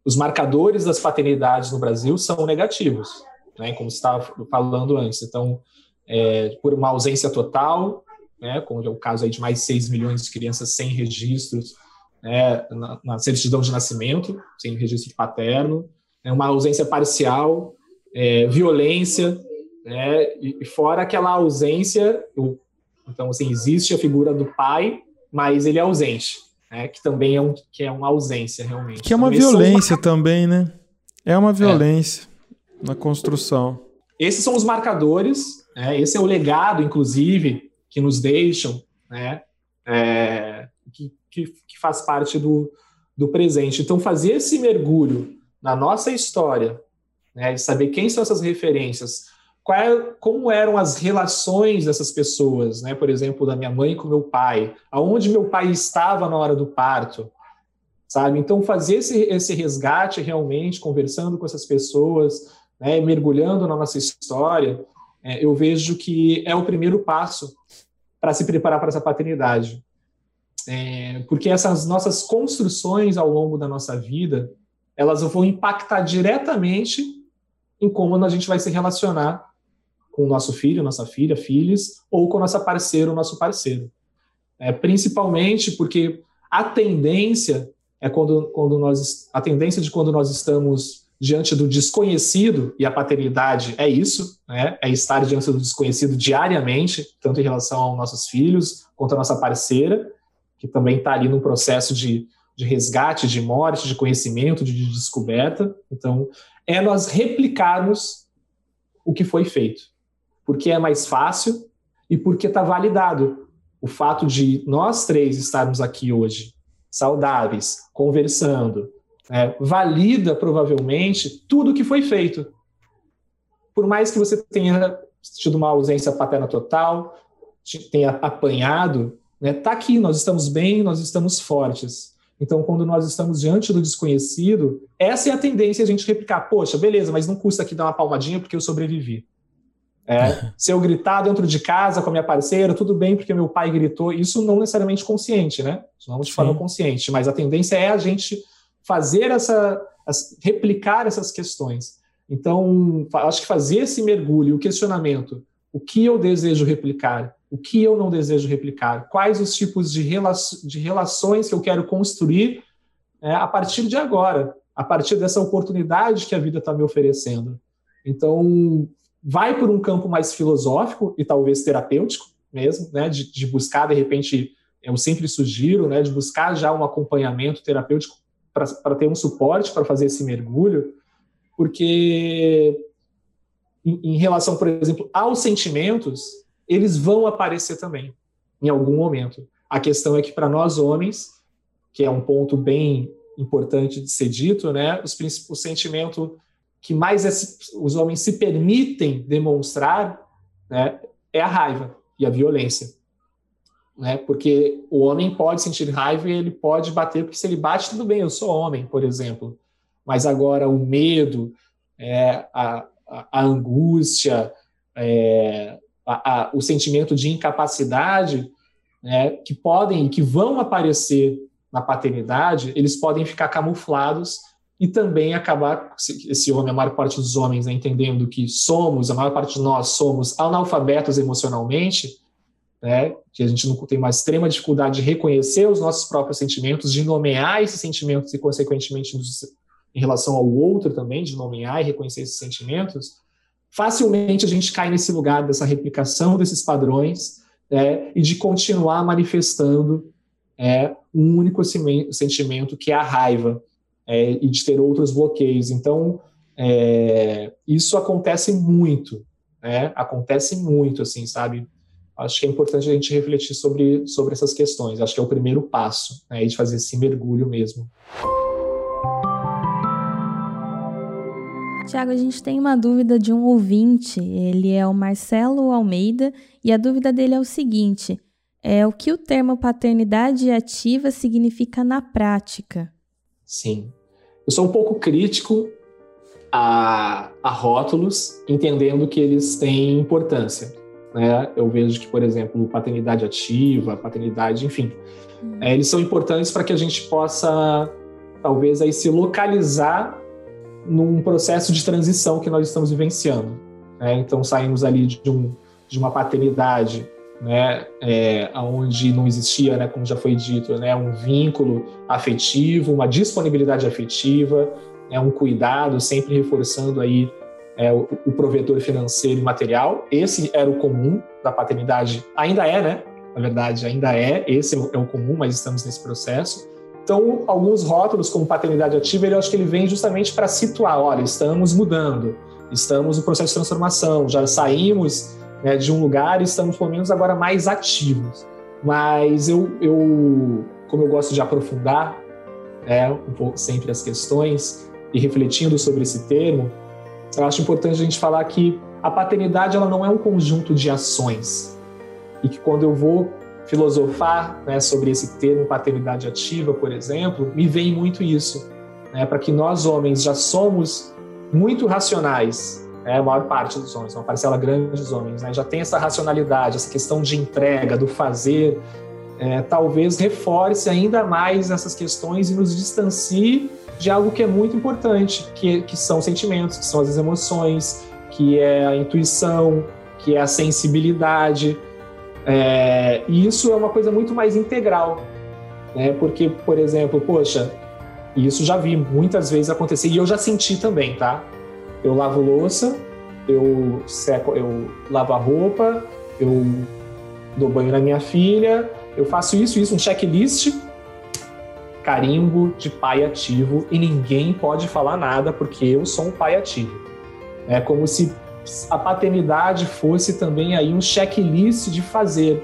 [SPEAKER 2] os marcadores das paternidades no Brasil são negativos, né, como estava falando antes. Então, é, por uma ausência total, né, como é o caso aí de mais de 6 milhões de crianças sem registros né, na, na certidão de nascimento, sem registro paterno, né, uma ausência parcial, é, violência, né? E fora aquela ausência, então assim existe a figura do pai, mas ele é ausente, né? Que também é um que é uma ausência realmente.
[SPEAKER 3] Que é uma então, violência são... também, né? É uma violência é. na construção.
[SPEAKER 2] Esses são os marcadores, né? Esse é o legado, inclusive, que nos deixam, né? É, que, que, que faz parte do, do presente. Então, fazer esse mergulho na nossa história, né, de saber quem são essas referências, qual, como eram as relações dessas pessoas, né? Por exemplo, da minha mãe com meu pai, aonde meu pai estava na hora do parto, sabe? Então, fazer esse, esse resgate realmente, conversando com essas pessoas, né? mergulhando na nossa história, é, eu vejo que é o primeiro passo para se preparar para essa paternidade. É, porque essas nossas construções ao longo da nossa vida, elas vão impactar diretamente em como a gente vai se relacionar com o nosso filho, nossa filha, filhos, ou com nossa parceira, nosso parceiro. É, principalmente porque a tendência é quando, quando nós a tendência de quando nós estamos diante do desconhecido e a paternidade é isso, né? É estar diante do desconhecido diariamente, tanto em relação aos nossos filhos quanto à nossa parceira, que também está ali no processo de, de resgate, de morte, de conhecimento, de descoberta. Então, é nós replicarmos o que foi feito, porque é mais fácil e porque está validado o fato de nós três estarmos aqui hoje saudáveis, conversando, é, valida provavelmente tudo que foi feito. Por mais que você tenha tido uma ausência paterna total, tenha apanhado, né, tá aqui, nós estamos bem, nós estamos fortes. Então, quando nós estamos diante do desconhecido, essa é a tendência a gente replicar. Poxa, beleza, mas não custa aqui dar uma palmadinha porque eu sobrevivi. É, se eu gritar dentro de casa com a minha parceira, tudo bem porque meu pai gritou. Isso não necessariamente consciente, né? Não de forma consciente, mas a tendência é a gente fazer essa, replicar essas questões. Então, acho que fazer esse mergulho, o questionamento, o que eu desejo replicar, o que eu não desejo replicar, quais os tipos de, rela de relações que eu quero construir é, a partir de agora, a partir dessa oportunidade que a vida está me oferecendo. Então, vai por um campo mais filosófico e talvez terapêutico mesmo, né, de, de buscar, de repente, eu sempre sugiro, né, de buscar já um acompanhamento terapêutico para ter um suporte para fazer esse mergulho, porque em, em, relação, por exemplo, aos sentimentos, eles vão aparecer também em algum momento. A questão é que para nós homens, que é um ponto bem importante de ser dito, né, os, o sentimento que mais é, os homens se permitem demonstrar né, é a raiva e a violência né? Porque o homem pode sentir raiva e ele pode bater, porque se ele bate, tudo bem, eu sou homem, por exemplo. Mas agora o medo, é, a, a, a, angústia, é, a, o sentimento de incapacidade, né, que podem que vão aparecer na paternidade, eles podem ficar camuflados e também acabar esse homem, a maior parte dos homens, né, entendendo que somos, a maior parte de nós somos analfabetos emocionalmente, né, que a gente não tem uma extrema dificuldade de reconhecer os nossos próprios sentimentos, de nomear esses sentimentos e, consequentemente, em relação ao outro também, de nomear e reconhecer esses sentimentos, facilmente a gente cai nesse lugar dessa replicação desses padrões né, e de continuar manifestando é, um único sentimento, que é a raiva, é, e de ter outros bloqueios. Então, é, isso acontece muito, né? Acontece muito, assim, sabe? acho que é importante a gente refletir sobre, sobre essas questões. Acho que é o primeiro passo, né, de fazer esse mergulho mesmo.
[SPEAKER 1] Tiago, a gente tem uma dúvida de um ouvinte. Ele é o Marcelo Almeida e a dúvida dele é o seguinte: é o que o termo paternidade ativa significa na prática?
[SPEAKER 2] Sim, eu sou um pouco crítico a, a rótulos, entendendo que eles têm importância. Né? Eu vejo que, por exemplo, paternidade ativa, paternidade, enfim, hum. é, eles são importantes para que a gente possa, talvez, aí se localizar num processo de transição que nós estamos vivenciando. Né? Então, saímos ali de, um, de uma paternidade né, é, onde não existia, né, como já foi dito, né, um vínculo afetivo, uma disponibilidade afetiva, né, um cuidado, sempre reforçando aí é, o, o, provedor financeiro e material. Esse era o comum da paternidade, ainda é, né? Na verdade, ainda é, esse é o, é o comum, mas estamos nesse processo. Então, alguns rótulos, como paternidade ativa, eu acho que ele vem justamente para situar: olha, estamos mudando, estamos no processo de transformação, já saímos né, de um lugar e estamos, pelo menos, agora mais ativos. Mas eu, eu como eu gosto de aprofundar né, um pouco sempre as questões e refletindo sobre esse termo, eu acho importante a gente falar que a paternidade ela não é um conjunto de ações e que quando eu vou filosofar né, sobre esse termo paternidade ativa, por exemplo, me vem muito isso, né, para que nós homens já somos muito racionais, né, a maior parte dos homens, uma parcela grande dos homens, né, já tem essa racionalidade, essa questão de entrega, do fazer, é, talvez reforce ainda mais essas questões e nos distancie de algo que é muito importante, que, que são sentimentos, que são as emoções, que é a intuição, que é a sensibilidade. É, e isso é uma coisa muito mais integral, né? Porque, por exemplo, poxa, isso já vi muitas vezes acontecer e eu já senti também, tá? Eu lavo louça, eu seco, eu lavo a roupa, eu dou banho na minha filha, eu faço isso, isso, um checklist, carimbo de pai ativo e ninguém pode falar nada porque eu sou um pai ativo. É como se a paternidade fosse também aí um checklist de fazer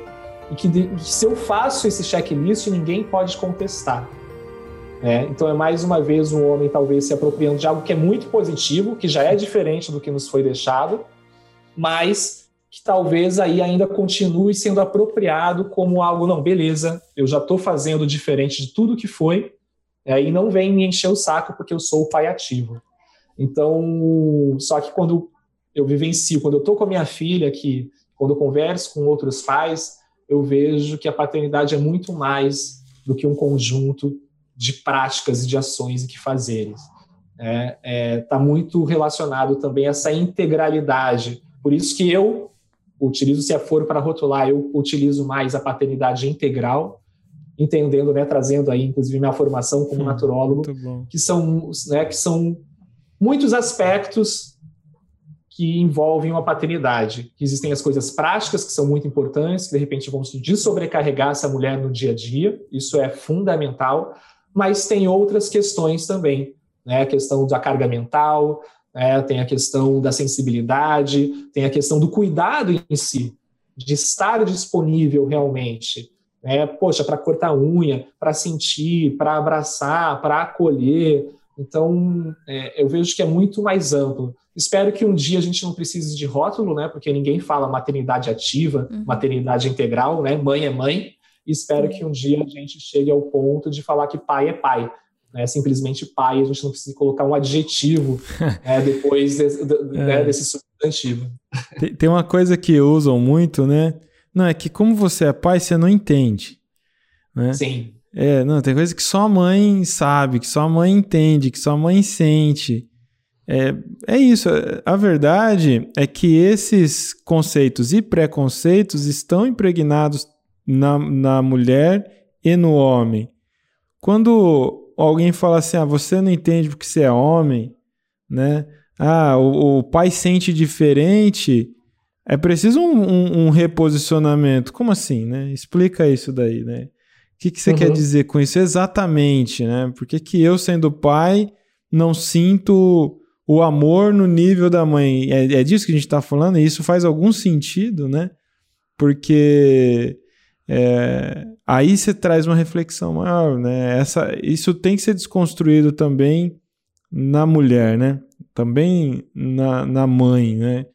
[SPEAKER 2] e que, de, se eu faço esse checklist ninguém pode contestar. É, então é mais uma vez um homem talvez se apropriando de algo que é muito positivo, que já é diferente do que nos foi deixado, mas que talvez aí ainda continue sendo apropriado como algo, não, beleza, eu já estou fazendo diferente de tudo que foi, é, e não vem me encher o saco porque eu sou o pai ativo. Então, só que quando eu vivencio, quando eu estou com a minha filha, que quando eu converso com outros pais, eu vejo que a paternidade é muito mais do que um conjunto de práticas e de ações e que fazeres. Está é, é, tá muito relacionado também a essa integralidade. Por isso que eu utilizo, se for para rotular, eu utilizo mais a paternidade integral, entendendo, né, trazendo aí, inclusive, minha formação como hum, naturólogo, que são, né, que são muitos aspectos que envolvem uma paternidade. Que existem as coisas práticas, que são muito importantes, que de repente vão desobrecarregar essa mulher no dia a dia, isso é fundamental, mas tem outras questões também, né, a questão da carga mental, é, tem a questão da sensibilidade, tem a questão do cuidado em si, de estar disponível realmente. Né? Poxa, para cortar unha, para sentir, para abraçar, para acolher. Então, é, eu vejo que é muito mais amplo. Espero que um dia a gente não precise de rótulo, né? Porque ninguém fala maternidade ativa, uhum. maternidade integral, né? Mãe é mãe. E espero que um dia a gente chegue ao ponto de falar que pai é pai né, simplesmente pai, a gente não precisa colocar um adjetivo né, depois de, de, é. né, desse substantivo.
[SPEAKER 3] Tem, tem, uma coisa que usam muito, né? Não, é que como você é pai, você não entende. Né?
[SPEAKER 2] Sim.
[SPEAKER 3] É, não, tem coisa que só a mãe sabe, que só a mãe entende, que só a mãe sente. É, é isso. A verdade é que esses conceitos e preconceitos estão impregnados na, na mulher e no homem. Quando alguém fala assim: ah, você não entende porque você é homem, né? Ah, o, o pai sente diferente. É preciso um, um, um, reposicionamento. Como assim, né? Explica isso daí, né? O que, que você uhum. quer dizer com isso exatamente, né? Por que, que eu, sendo pai, não sinto o amor no nível da mãe? É, é disso que a gente está falando? E isso faz algum sentido, né? Porque é, aí você traz uma reflexão maior, né? Essa, isso tem que ser desconstruído também na mulher, né? Também na, na mãe, né?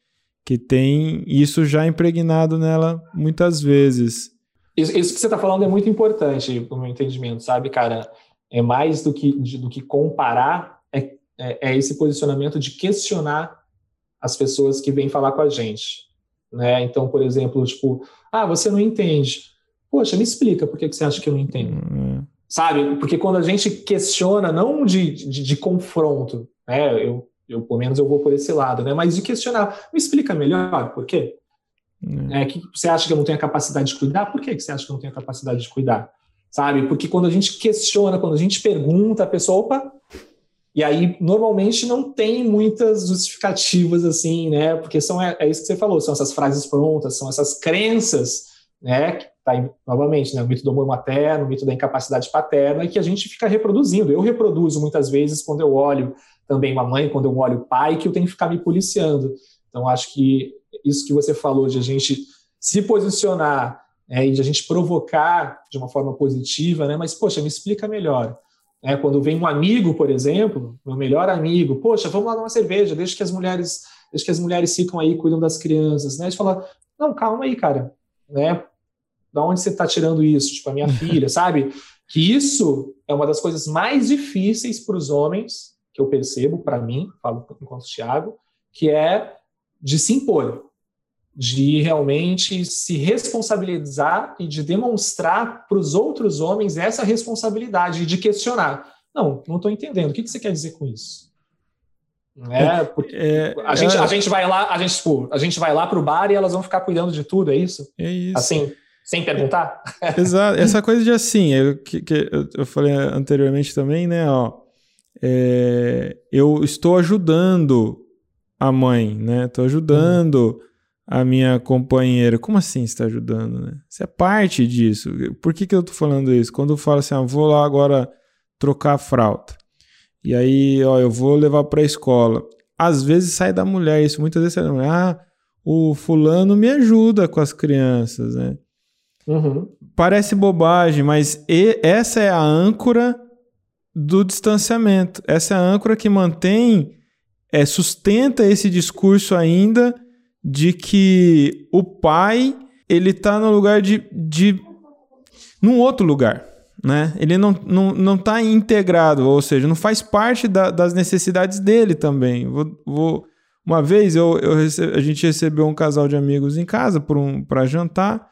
[SPEAKER 3] Que tem isso já impregnado nela muitas vezes.
[SPEAKER 2] Isso, isso que você está falando é muito importante, no meu entendimento, sabe, cara? É mais do que, de, do que comparar, é, é, é esse posicionamento de questionar as pessoas que vêm falar com a gente. Né? Então, por exemplo, tipo, ah, você não entende. Poxa, me explica por que, que você acha que eu não entendo. Uhum. Sabe? Porque quando a gente questiona, não de, de, de confronto, né? Eu, eu, pelo menos, eu vou por esse lado, né? Mas de questionar. Me explica melhor por quê? Uhum. É, que você acha que eu não tenho a capacidade de cuidar? Por que, que você acha que eu não tenho a capacidade de cuidar? Sabe? Porque quando a gente questiona, quando a gente pergunta, a pessoa, opa, e aí, normalmente, não tem muitas justificativas assim, né? Porque são, é, é, isso que você falou, são essas frases prontas, são essas crenças, né? Está novamente, né, o mito do amor materno, o mito da incapacidade paterna, e que a gente fica reproduzindo. Eu reproduzo muitas vezes quando eu olho também uma mãe, quando eu olho o pai, que eu tenho que ficar me policiando. Então, acho que isso que você falou de a gente se posicionar é, e de a gente provocar de uma forma positiva, né? Mas, poxa, me explica melhor. É, quando vem um amigo, por exemplo, meu melhor amigo, poxa, vamos lá dar uma cerveja, deixa que as mulheres, deixa que as mulheres ficam aí, cuidam das crianças, né? A gente fala, não, calma aí, cara, né? Da onde você está tirando isso? Tipo, a minha filha, sabe? Que isso é uma das coisas mais difíceis para os homens, que eu percebo, para mim, falo enquanto Tiago, que é de se impor. de realmente se responsabilizar e de demonstrar para os outros homens essa responsabilidade de questionar. Não, não estou entendendo. O que, que você quer dizer com isso? É, porque é, a, gente, é... a gente vai lá, a gente, tipo, a gente vai lá para o bar e elas vão ficar cuidando de tudo, é isso?
[SPEAKER 3] É isso.
[SPEAKER 2] Assim, sem perguntar?
[SPEAKER 3] Exato. Essa coisa de assim, eu, que, que eu falei anteriormente também, né? Ó, é, eu estou ajudando a mãe, né? Estou ajudando a minha companheira. Como assim está ajudando, né? Isso é parte disso. Por que, que eu estou falando isso? Quando eu falo assim, ah, vou lá agora trocar a fralda. E aí, ó, eu vou levar para a escola. Às vezes sai da mulher isso, muitas vezes sai da mulher. Ah, o fulano me ajuda com as crianças, né?
[SPEAKER 2] Uhum.
[SPEAKER 3] Parece bobagem, mas essa é a âncora do distanciamento. Essa é a âncora que mantém, é, sustenta esse discurso ainda de que o pai ele está no lugar de, de num outro lugar, né? Ele não não não está integrado, ou seja, não faz parte da, das necessidades dele também. Vou, vou uma vez eu, eu a gente recebeu um casal de amigos em casa para um, jantar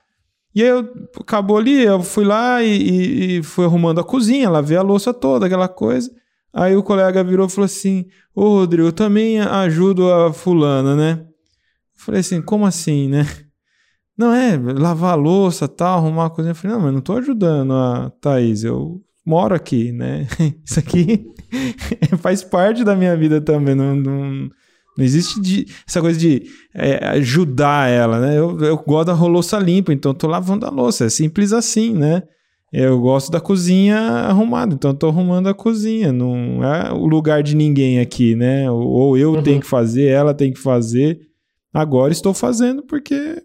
[SPEAKER 3] e aí eu, acabou ali, eu fui lá e, e, e fui arrumando a cozinha, lavei a louça toda, aquela coisa. Aí o colega virou e falou assim: Ô Rodrigo, eu também ajudo a fulana, né? Eu falei assim: como assim, né? Não, é, lavar a louça tal, arrumar a cozinha. Eu falei: não, mas não tô ajudando a Thaís, eu moro aqui, né? Isso aqui faz parte da minha vida também. Não, não, não existe de, essa coisa de é, ajudar ela, né? Eu, eu gosto da louça limpa, então eu tô lavando a louça. É simples assim, né? Eu gosto da cozinha arrumada, então eu tô arrumando a cozinha. Não é o lugar de ninguém aqui, né? Ou eu uhum. tenho que fazer, ela tem que fazer. Agora estou fazendo porque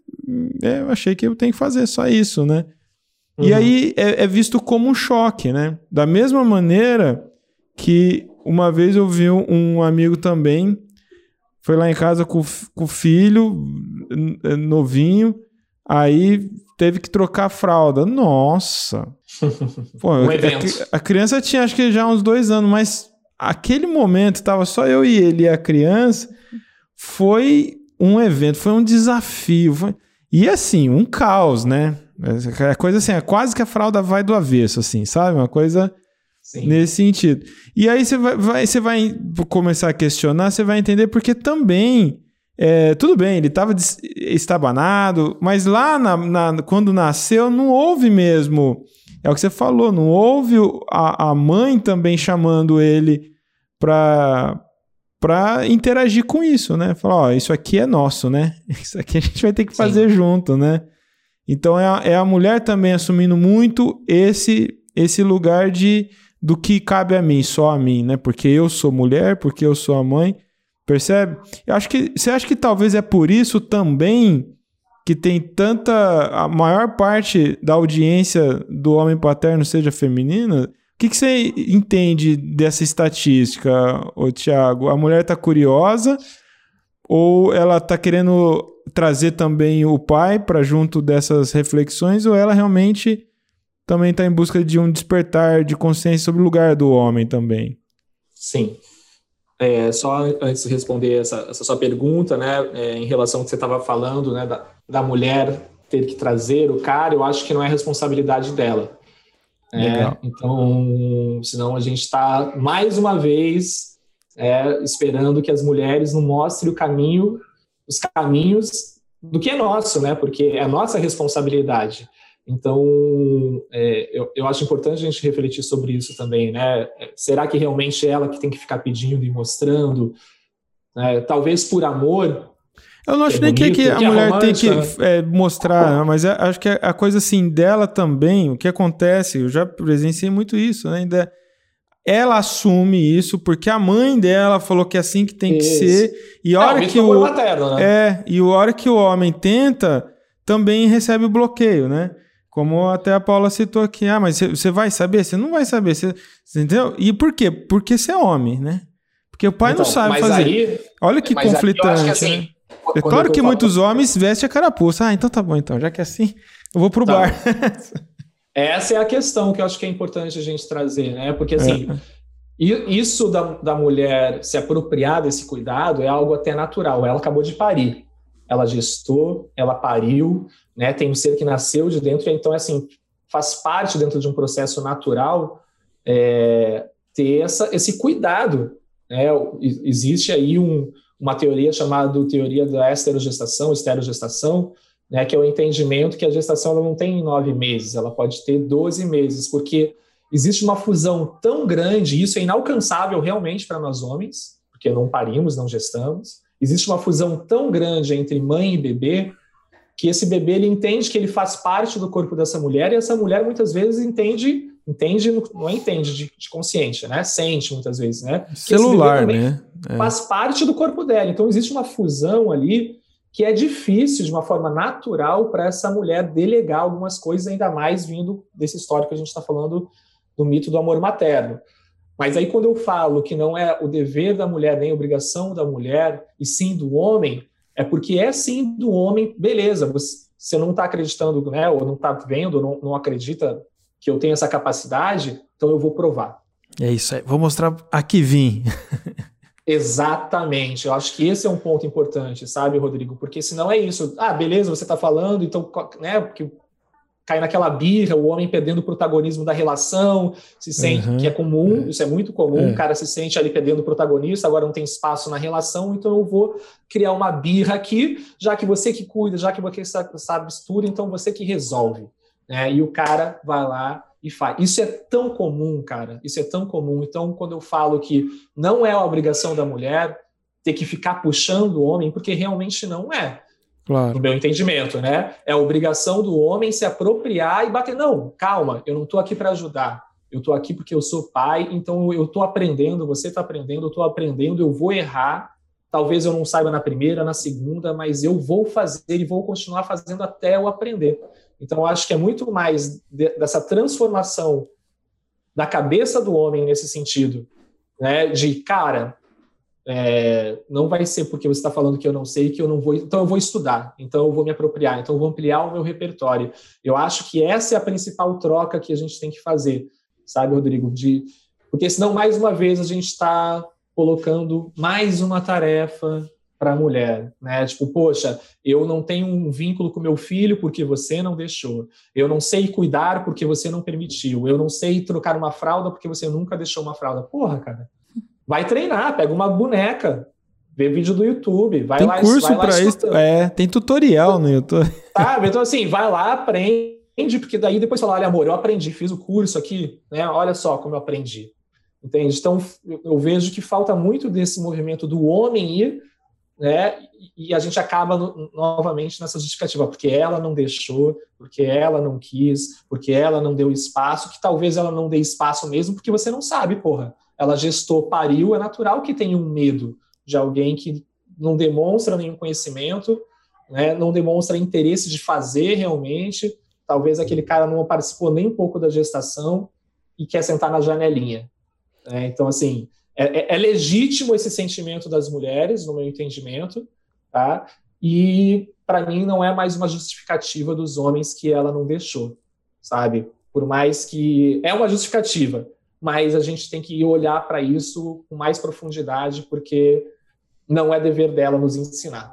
[SPEAKER 3] é, eu achei que eu tenho que fazer só isso, né? Uhum. E aí é, é visto como um choque, né? Da mesma maneira que uma vez eu vi um amigo também foi lá em casa com, com o filho, é, novinho, aí teve que trocar a fralda. Nossa!
[SPEAKER 2] Pô, um a,
[SPEAKER 3] a, criança tinha acho que já uns dois anos, mas aquele momento tava só eu e ele e a criança. Foi um evento, foi um desafio. Foi... E assim, um caos, né? É coisa assim, é quase que a fralda vai do avesso, assim, sabe? Uma coisa Sim. nesse sentido. E aí você vai, vai, você vai começar a questionar, você vai entender porque também. É, tudo bem, ele estava estabanado, mas lá na, na, quando nasceu não houve mesmo. É o que você falou, não houve a, a mãe também chamando ele para para interagir com isso, né? Falar, ó, isso aqui é nosso, né? Isso aqui a gente vai ter que fazer Sim. junto, né? Então é a, é a mulher também assumindo muito esse esse lugar de do que cabe a mim, só a mim, né? Porque eu sou mulher, porque eu sou a mãe. Percebe? Eu acho que você acha que talvez é por isso também que tem tanta a maior parte da audiência do homem paterno seja feminina? O que, que você entende dessa estatística, ô Tiago? A mulher está curiosa ou ela está querendo trazer também o pai para junto dessas reflexões ou ela realmente também está em busca de um despertar de consciência sobre o lugar do homem também.
[SPEAKER 2] Sim. É, só antes de responder essa, essa sua pergunta, né, é, em relação ao que você estava falando, né, da, da mulher ter que trazer o cara, eu acho que não é responsabilidade dela. É, então, senão a gente está mais uma vez é, esperando que as mulheres não mostrem o caminho, os caminhos do que é nosso, né? Porque é a nossa responsabilidade. Então, é, eu, eu acho importante a gente refletir sobre isso também, né? Será que realmente é ela que tem que ficar pedindo e mostrando? Né? Talvez por amor.
[SPEAKER 3] Eu não acho é nem que, que a mulher tem que é, mostrar, mas é, acho que a coisa assim dela também, o que acontece, eu já presenciei muito isso, né? Ainda ela assume isso porque a mãe dela falou que é assim que tem isso. que ser e a é, hora que o materno, né? é e a hora que o homem tenta também recebe o bloqueio, né? Como até a Paula citou aqui, ah, mas você vai saber? Você não vai saber, você entendeu? E por quê? Porque você é homem, né? Porque o pai então, não sabe fazer. Aí, Olha que conflitante, que assim, né? É claro que muitos homens vestem a carapuça. Ah, então tá bom, então, já que é assim, eu vou pro tá. bar.
[SPEAKER 2] Essa é a questão que eu acho que é importante a gente trazer, né? Porque assim, é. isso da, da mulher se apropriar desse cuidado é algo até natural. Ela acabou de parir. ela gestou, ela pariu, né? Tem um ser que nasceu de dentro, então assim faz parte dentro de um processo natural é, ter essa, esse cuidado. Né? Existe aí um, uma teoria chamada teoria da esterogestação, esterogestação, né, que é o entendimento que a gestação ela não tem nove meses, ela pode ter 12 meses, porque existe uma fusão tão grande, isso é inalcançável realmente para nós homens, porque não parimos, não gestamos. Existe uma fusão tão grande entre mãe e bebê que esse bebê ele entende que ele faz parte do corpo dessa mulher e essa mulher muitas vezes entende entende não entende de, de consciência né? Sente muitas vezes né?
[SPEAKER 3] Celular né?
[SPEAKER 2] É. faz parte do corpo dela. Então existe uma fusão ali que é difícil de uma forma natural para essa mulher delegar algumas coisas ainda mais vindo desse histórico que a gente está falando do mito do amor materno. Mas aí quando eu falo que não é o dever da mulher nem obrigação da mulher e sim do homem é porque é sim do homem, beleza, você não está acreditando, né, ou não está vendo, não, não acredita que eu tenho essa capacidade, então eu vou provar.
[SPEAKER 3] É isso aí, vou mostrar aqui vim.
[SPEAKER 2] Exatamente, eu acho que esse é um ponto importante, sabe, Rodrigo? Porque senão é isso, ah, beleza, você está falando, então, né, porque cai naquela birra, o homem perdendo o protagonismo da relação, se sente uhum, que é comum, é. isso é muito comum, é. o cara se sente ali perdendo o protagonista, agora não tem espaço na relação, então eu vou criar uma birra aqui, já que você que cuida, já que você sabe tudo, então você que resolve. Né? E o cara vai lá e faz. Isso é tão comum, cara, isso é tão comum. Então, quando eu falo que não é a obrigação da mulher ter que ficar puxando o homem, porque realmente não é. Claro. No meu entendimento, né? É a obrigação do homem se apropriar e bater. Não, calma, eu não estou aqui para ajudar. Eu estou aqui porque eu sou pai, então eu estou aprendendo, você está aprendendo, eu estou aprendendo, eu vou errar. Talvez eu não saiba na primeira, na segunda, mas eu vou fazer e vou continuar fazendo até eu aprender. Então, eu acho que é muito mais de, dessa transformação da cabeça do homem nesse sentido, né? De cara, é, não vai ser porque você está falando que eu não sei que eu não vou, então eu vou estudar, então eu vou me apropriar, então eu vou ampliar o meu repertório. Eu acho que essa é a principal troca que a gente tem que fazer, sabe, Rodrigo? De, porque senão mais uma vez a gente está colocando mais uma tarefa para a mulher, né? Tipo, poxa, eu não tenho um vínculo com meu filho porque você não deixou. Eu não sei cuidar porque você não permitiu. Eu não sei trocar uma fralda porque você nunca deixou uma fralda. Porra, cara vai treinar, pega uma boneca, vê vídeo do YouTube, vai
[SPEAKER 3] tem
[SPEAKER 2] lá
[SPEAKER 3] curso para isso, é, tem tutorial no YouTube.
[SPEAKER 2] Sabe? Então assim, vai lá, aprende, porque daí depois fala, olha amor, eu aprendi, fiz o curso aqui, né? Olha só como eu aprendi. Entende? Então eu vejo que falta muito desse movimento do homem ir, né? E a gente acaba no, novamente nessa justificativa, porque ela não deixou, porque ela não quis, porque ela não deu espaço, que talvez ela não dê espaço mesmo, porque você não sabe, porra ela gestou, pariu, é natural que tenha um medo de alguém que não demonstra nenhum conhecimento, né, não demonstra interesse de fazer realmente. Talvez aquele cara não participou nem um pouco da gestação e quer sentar na janelinha. Né? Então, assim, é, é, é, legítimo esse sentimento das mulheres, no meu entendimento, tá? E para mim não é mais uma justificativa dos homens que ela não deixou, sabe? Por mais que é uma justificativa, mas a gente tem que olhar para isso com mais profundidade, porque não é dever dela nos ensinar.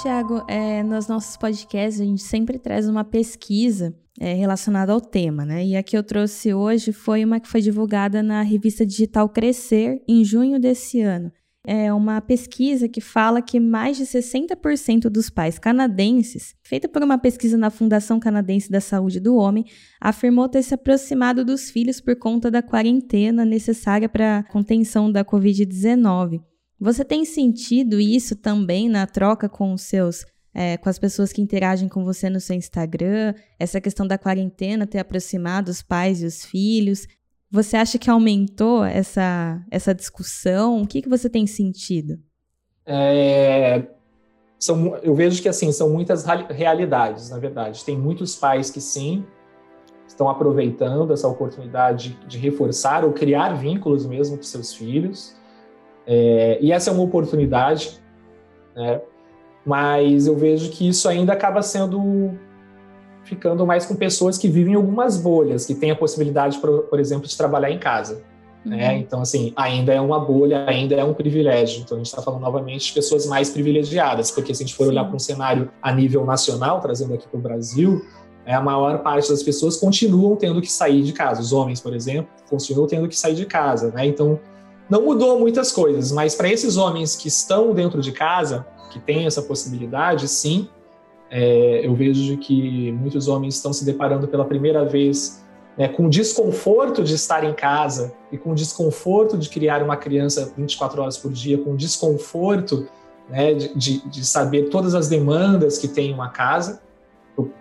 [SPEAKER 1] Tiago, é, nos nossos podcasts a gente sempre traz uma pesquisa é, relacionada ao tema, né? E a que eu trouxe hoje foi uma que foi divulgada na revista digital Crescer em junho desse ano é uma pesquisa que fala que mais de 60% dos pais canadenses, feita por uma pesquisa na Fundação Canadense da Saúde do Homem, afirmou ter se aproximado dos filhos por conta da quarentena necessária para a contenção da Covid-19. Você tem sentido isso também na troca com os seus é, com as pessoas que interagem com você no seu Instagram, essa questão da quarentena ter aproximado os pais e os filhos. Você acha que aumentou essa, essa discussão? O que, que você tem sentido?
[SPEAKER 2] É, são, eu vejo que assim são muitas realidades, na verdade. Tem muitos pais que sim estão aproveitando essa oportunidade de reforçar ou criar vínculos mesmo com seus filhos. É, e essa é uma oportunidade, né? Mas eu vejo que isso ainda acaba sendo ficando mais com pessoas que vivem em algumas bolhas, que têm a possibilidade, por, por exemplo, de trabalhar em casa. Né? Uhum. Então, assim, ainda é uma bolha, ainda é um privilégio. Então, a gente está falando novamente de pessoas mais privilegiadas, porque se a gente for Sim. olhar para um cenário a nível nacional, trazendo aqui para o Brasil, né, a maior parte das pessoas continuam tendo que sair de casa. Os homens, por exemplo, continuam tendo que sair de casa. Né? Então, não mudou muitas coisas, mas para esses homens que estão dentro de casa, que têm essa possibilidade, sim, é, eu vejo que muitos homens estão se deparando pela primeira vez né, com o desconforto de estar em casa e com o desconforto de criar uma criança 24 horas por dia, com o desconforto né, de, de, saber todas as demandas que tem uma casa,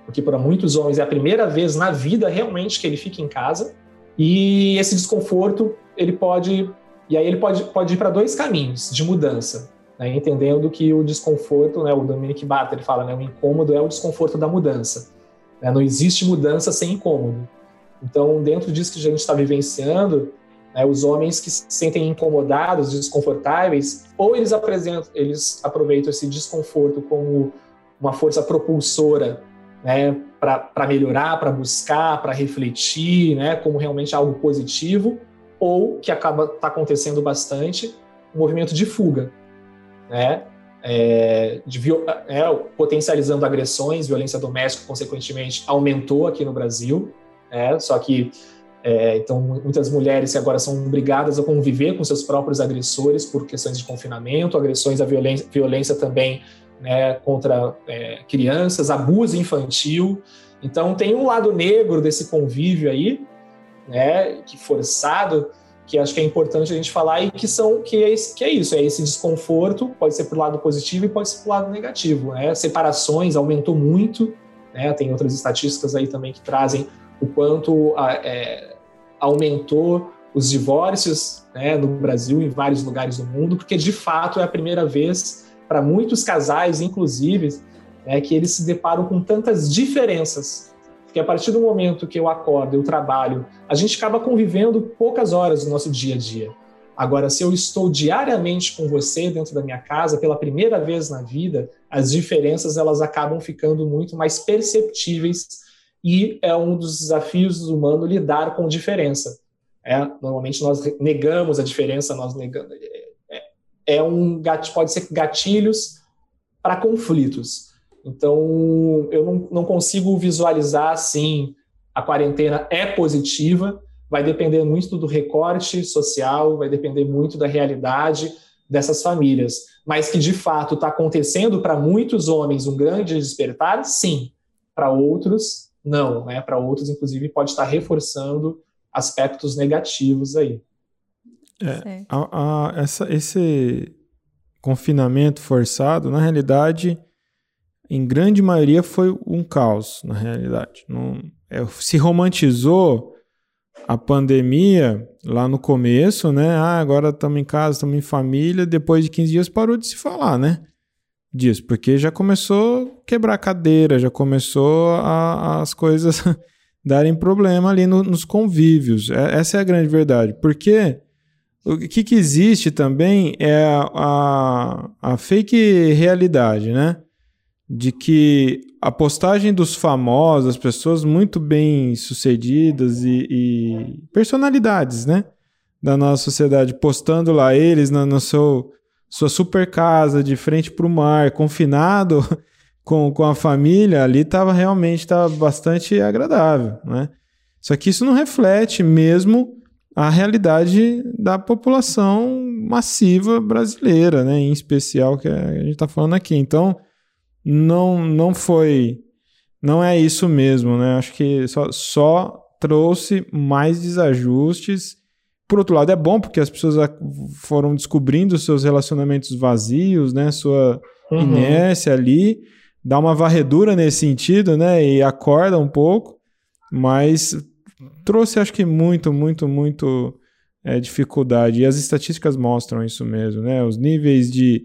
[SPEAKER 2] porque para muitos homens é a primeira vez na vida realmente que ele fica em casa, e esse desconforto ele pode e aí ele pode, pode ir para dois caminhos de mudança, né, entendendo que o desconforto, né, o Dominic Barter ele fala, né, o incômodo é o desconforto da mudança. Né, não existe mudança sem incômodo. Então, dentro disso que a gente está vivenciando, né, os homens que se sentem incomodados, desconfortáveis, ou eles apresentam, eles aproveitam esse desconforto como uma força propulsora né, para melhorar, para buscar, para refletir, né, como realmente algo positivo, ou que acaba tá acontecendo bastante, um movimento de fuga, né? É, de, é, potencializando agressões, violência doméstica, consequentemente, aumentou aqui no Brasil. É, só que é, então muitas mulheres que agora são obrigadas a conviver com seus próprios agressores por questões de confinamento, agressões à violência, violência também né, contra é, crianças, abuso infantil. Então tem um lado negro desse convívio aí, né, que forçado, que acho que é importante a gente falar e que são que é, que é isso, é esse desconforto, pode ser para o lado positivo e pode ser para o lado negativo, né? Separações aumentou muito, né? Tem outras estatísticas aí também que trazem o quanto é, aumentou os divórcios né, no Brasil e em vários lugares do mundo, porque de fato é a primeira vez para muitos casais, inclusive, né, que eles se deparam com tantas diferenças porque a partir do momento que eu acordo, eu trabalho, a gente acaba convivendo poucas horas no nosso dia a dia. Agora, se eu estou diariamente com você dentro da minha casa pela primeira vez na vida, as diferenças elas acabam ficando muito mais perceptíveis e é um dos desafios do humano lidar com diferença. É, normalmente nós negamos a diferença, nós negamos. É, é um pode ser gatilhos para conflitos. Então, eu não, não consigo visualizar assim a quarentena é positiva, vai depender muito do recorte social, vai depender muito da realidade dessas famílias. Mas que de fato está acontecendo para muitos homens um grande despertar, sim. Para outros, não. Né? Para outros, inclusive, pode estar reforçando aspectos negativos aí.
[SPEAKER 3] É, a, a, essa, esse confinamento forçado, na realidade, em grande maioria foi um caos, na realidade. Não, é, se romantizou a pandemia lá no começo, né? Ah, agora estamos em casa, estamos em família. Depois de 15 dias parou de se falar, né? Disso, porque já começou a quebrar cadeira, já começou a, as coisas darem problema ali no, nos convívios. É, essa é a grande verdade. Porque o que, que existe também é a, a, a fake realidade, né? De que a postagem dos famosos, as pessoas muito bem sucedidas e, e personalidades, né, da nossa sociedade, postando lá eles na, no seu sua super casa de frente para o mar, confinado com, com a família, ali estava realmente tava bastante agradável, né? Só que isso não reflete mesmo a realidade da população massiva brasileira, né? Em especial que a gente está falando aqui. Então, não, não foi. Não é isso mesmo, né? Acho que só, só trouxe mais desajustes. Por outro lado, é bom porque as pessoas foram descobrindo seus relacionamentos vazios, né? Sua uhum. inércia ali. Dá uma varredura nesse sentido, né? E acorda um pouco. Mas trouxe, acho que, muito, muito, muito é, dificuldade. E as estatísticas mostram isso mesmo, né? Os níveis de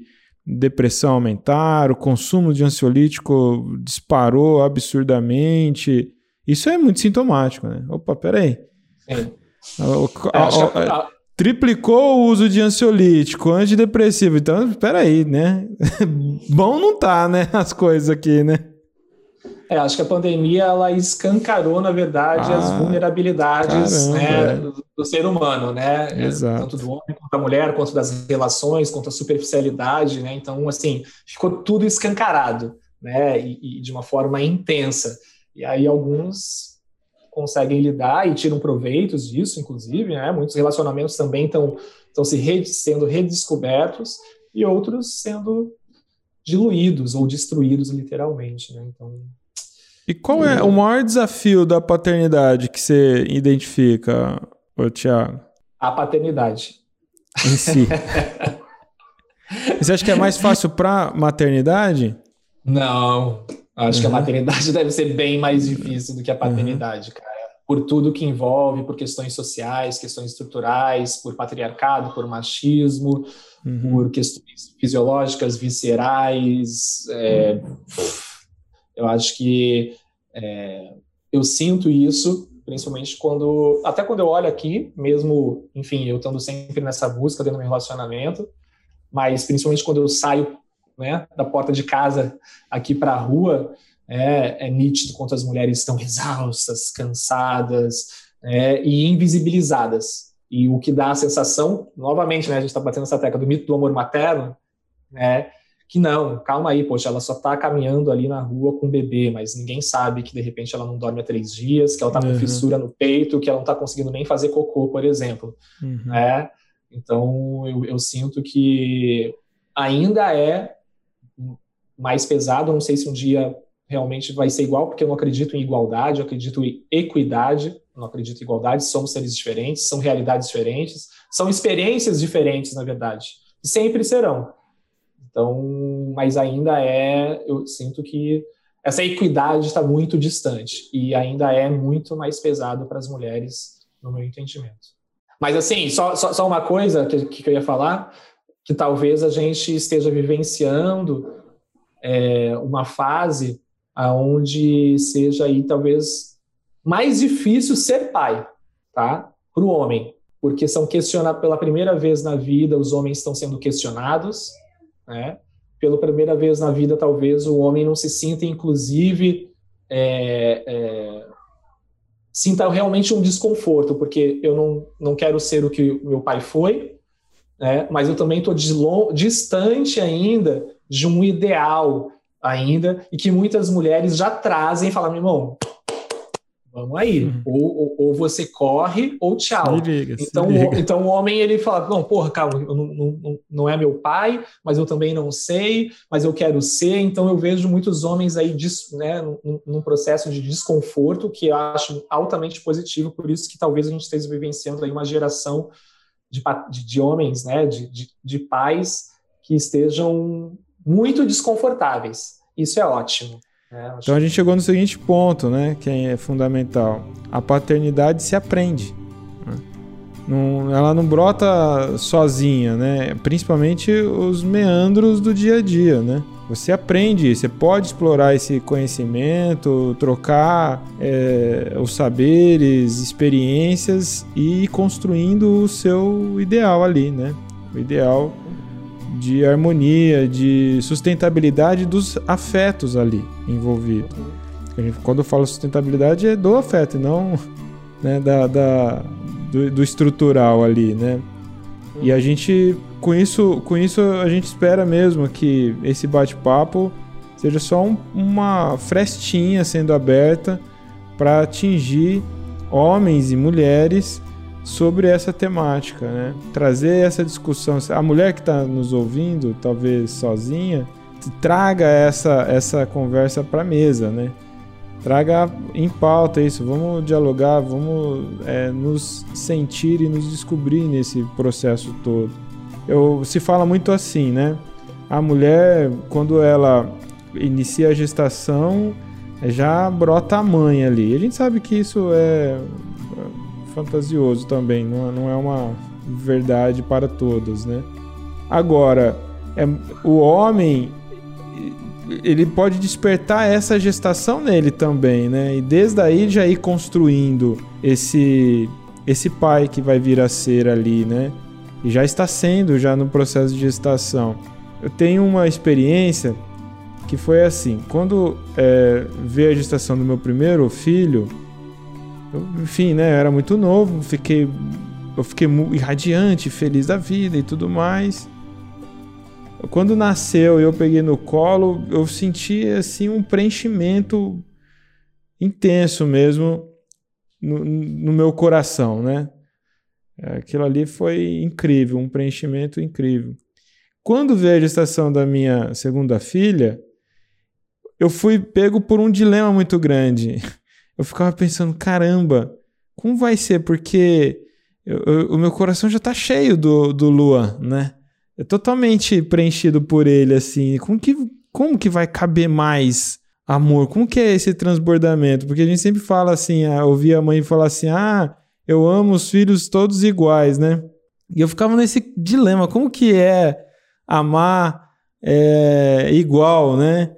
[SPEAKER 3] depressão aumentaram, o consumo de ansiolítico disparou absurdamente. Isso é muito sintomático, né? Opa, peraí. Sim. O, triplicou o uso de ansiolítico, antidepressivo. Então, peraí, né? Bom não tá, né? As coisas aqui, né?
[SPEAKER 2] É, acho que a pandemia ela escancarou, na verdade, ah, as vulnerabilidades né, do, do, ser humano, né?
[SPEAKER 3] Exato.
[SPEAKER 2] Tanto do homem quanto da mulher, quanto das relações, quanto a superficialidade, né? Então, assim, ficou tudo escancarado, né? E, e de uma forma intensa. E aí alguns conseguem lidar e tiram proveitos disso, inclusive, né? Muitos relacionamentos também estão se sendo redescobertos e outros sendo diluídos ou destruídos literalmente, né? Então
[SPEAKER 3] e qual é o maior desafio da paternidade que você identifica, Tiago?
[SPEAKER 2] A paternidade.
[SPEAKER 3] Em si. você acha que é mais fácil para maternidade?
[SPEAKER 2] Não. Acho uhum. que a uhum. maternidade deve ser bem mais difícil do que a uhum. paternidade, uhum. cara. Por tudo que envolve, por questões sociais, questões estruturais, por patriarcado, por machismo, uhum. por questões fisiológicas, viscerais. É, eu acho que é, eu sinto isso, principalmente quando, até quando eu olho aqui, mesmo, enfim, eu estando sempre nessa busca dentro do meu relacionamento, mas principalmente quando eu saio né, da porta de casa aqui para a rua, é, é, nítido quanto as mulheres estão exaustas, cansadas é, e invisibilizadas. E o que dá a sensação, novamente, né, a gente está batendo essa tecla do mito do amor materno, né, que não, calma aí, poxa, ela só está caminhando ali na rua com o bebê, mas ninguém sabe que de repente ela não dorme há três dias, que ela está com uhum. fissura no peito, que ela não está conseguindo nem fazer cocô, por exemplo. Uhum. Né? Então eu, eu sinto que ainda é mais pesado, não sei se um dia realmente vai ser igual, porque eu não acredito em igualdade, eu acredito em equidade, não acredito em igualdade, somos seres diferentes, são realidades diferentes, são experiências diferentes, na verdade, e sempre serão. Então, mas ainda é, eu sinto que essa equidade está muito distante e ainda é muito mais pesado para as mulheres, no meu entendimento. Mas assim, só, só, só uma coisa que, que eu ia falar, que talvez a gente esteja vivenciando é, uma fase aonde seja aí talvez mais difícil ser pai, tá? Para o homem, porque são questionados pela primeira vez na vida, os homens estão sendo questionados, né? Pela primeira vez na vida, talvez o homem não se sinta, inclusive, é, é, sinta realmente um desconforto, porque eu não, não quero ser o que meu pai foi, né? mas eu também estou distante ainda de um ideal ainda, e que muitas mulheres já trazem e falam, meu irmão, Vamos aí. Uhum. Ou, ou, ou, você corre ou tchau.
[SPEAKER 3] Liga,
[SPEAKER 2] então, o, então o homem ele fala: não, porra, calma, não, não, não é meu pai, mas eu também não sei, mas eu quero ser. Então eu vejo muitos homens aí né, num, num processo de desconforto que eu acho altamente positivo, por isso que talvez a gente esteja vivenciando aí uma geração de, de, homens, né, de, de, de pais que estejam muito desconfortáveis. Isso é ótimo.
[SPEAKER 3] É, então a gente chegou no seguinte ponto, né, que é fundamental. A paternidade se aprende. Né? Não, ela não brota sozinha, né? Principalmente os meandros do dia a dia, né? Você aprende, você pode explorar esse conhecimento, trocar é, os saberes, experiências e ir construindo o seu ideal ali, né? O ideal de harmonia, de sustentabilidade dos afetos ali envolvidos. Quando eu falo sustentabilidade é do afeto, não né, da, da do, do, estrutural ali, né? E a gente, com isso, com isso a gente espera mesmo que esse bate-papo seja só um, uma frestinha sendo aberta para atingir homens e mulheres sobre essa temática, né? Trazer essa discussão. A mulher que está nos ouvindo, talvez sozinha, traga essa, essa conversa para a mesa, né? Traga em pauta isso, vamos dialogar, vamos é, nos sentir e nos descobrir nesse processo todo. Eu, se fala muito assim, né? A mulher, quando ela inicia a gestação, já brota a mãe ali. A gente sabe que isso é fantasioso também, não, não é uma verdade para todos, né? Agora, é, o homem ele pode despertar essa gestação nele também, né? E desde aí já ir construindo esse esse pai que vai vir a ser ali, né? E já está sendo já no processo de gestação. Eu tenho uma experiência que foi assim: quando é, veio a gestação do meu primeiro filho, eu, enfim, né, eu era muito novo, fiquei, eu fiquei irradiante, feliz da vida e tudo mais. Quando nasceu e eu peguei no colo, eu senti assim um preenchimento intenso mesmo no, no meu coração, né? Aquilo ali foi incrível, um preenchimento incrível. Quando veio a gestação da minha segunda filha, eu fui pego por um dilema muito grande. Eu ficava pensando, caramba, como vai ser? Porque eu, eu, o meu coração já está cheio do, do Luan, né? É totalmente preenchido por ele, assim. Como que, como que vai caber mais amor? Como que é esse transbordamento? Porque a gente sempre fala assim, ah, ouvir a mãe falar assim, ah, eu amo os filhos todos iguais, né? E eu ficava nesse dilema, como que é amar é, igual, né?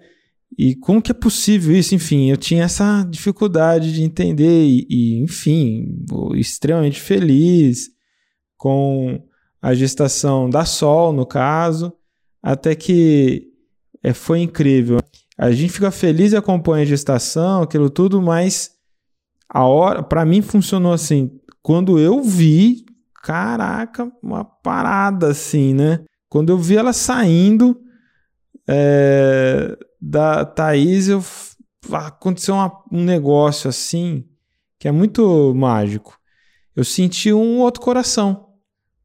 [SPEAKER 3] E como que é possível isso? Enfim, eu tinha essa dificuldade de entender e, e enfim, extremamente feliz com a gestação da Sol, no caso, até que é, foi incrível. A gente fica feliz e acompanha a gestação, aquilo tudo, mas a hora, para mim funcionou assim, quando eu vi, caraca, uma parada assim, né? Quando eu vi ela saindo é, da Thaís, eu, aconteceu uma, um negócio assim que é muito mágico. Eu senti um outro coração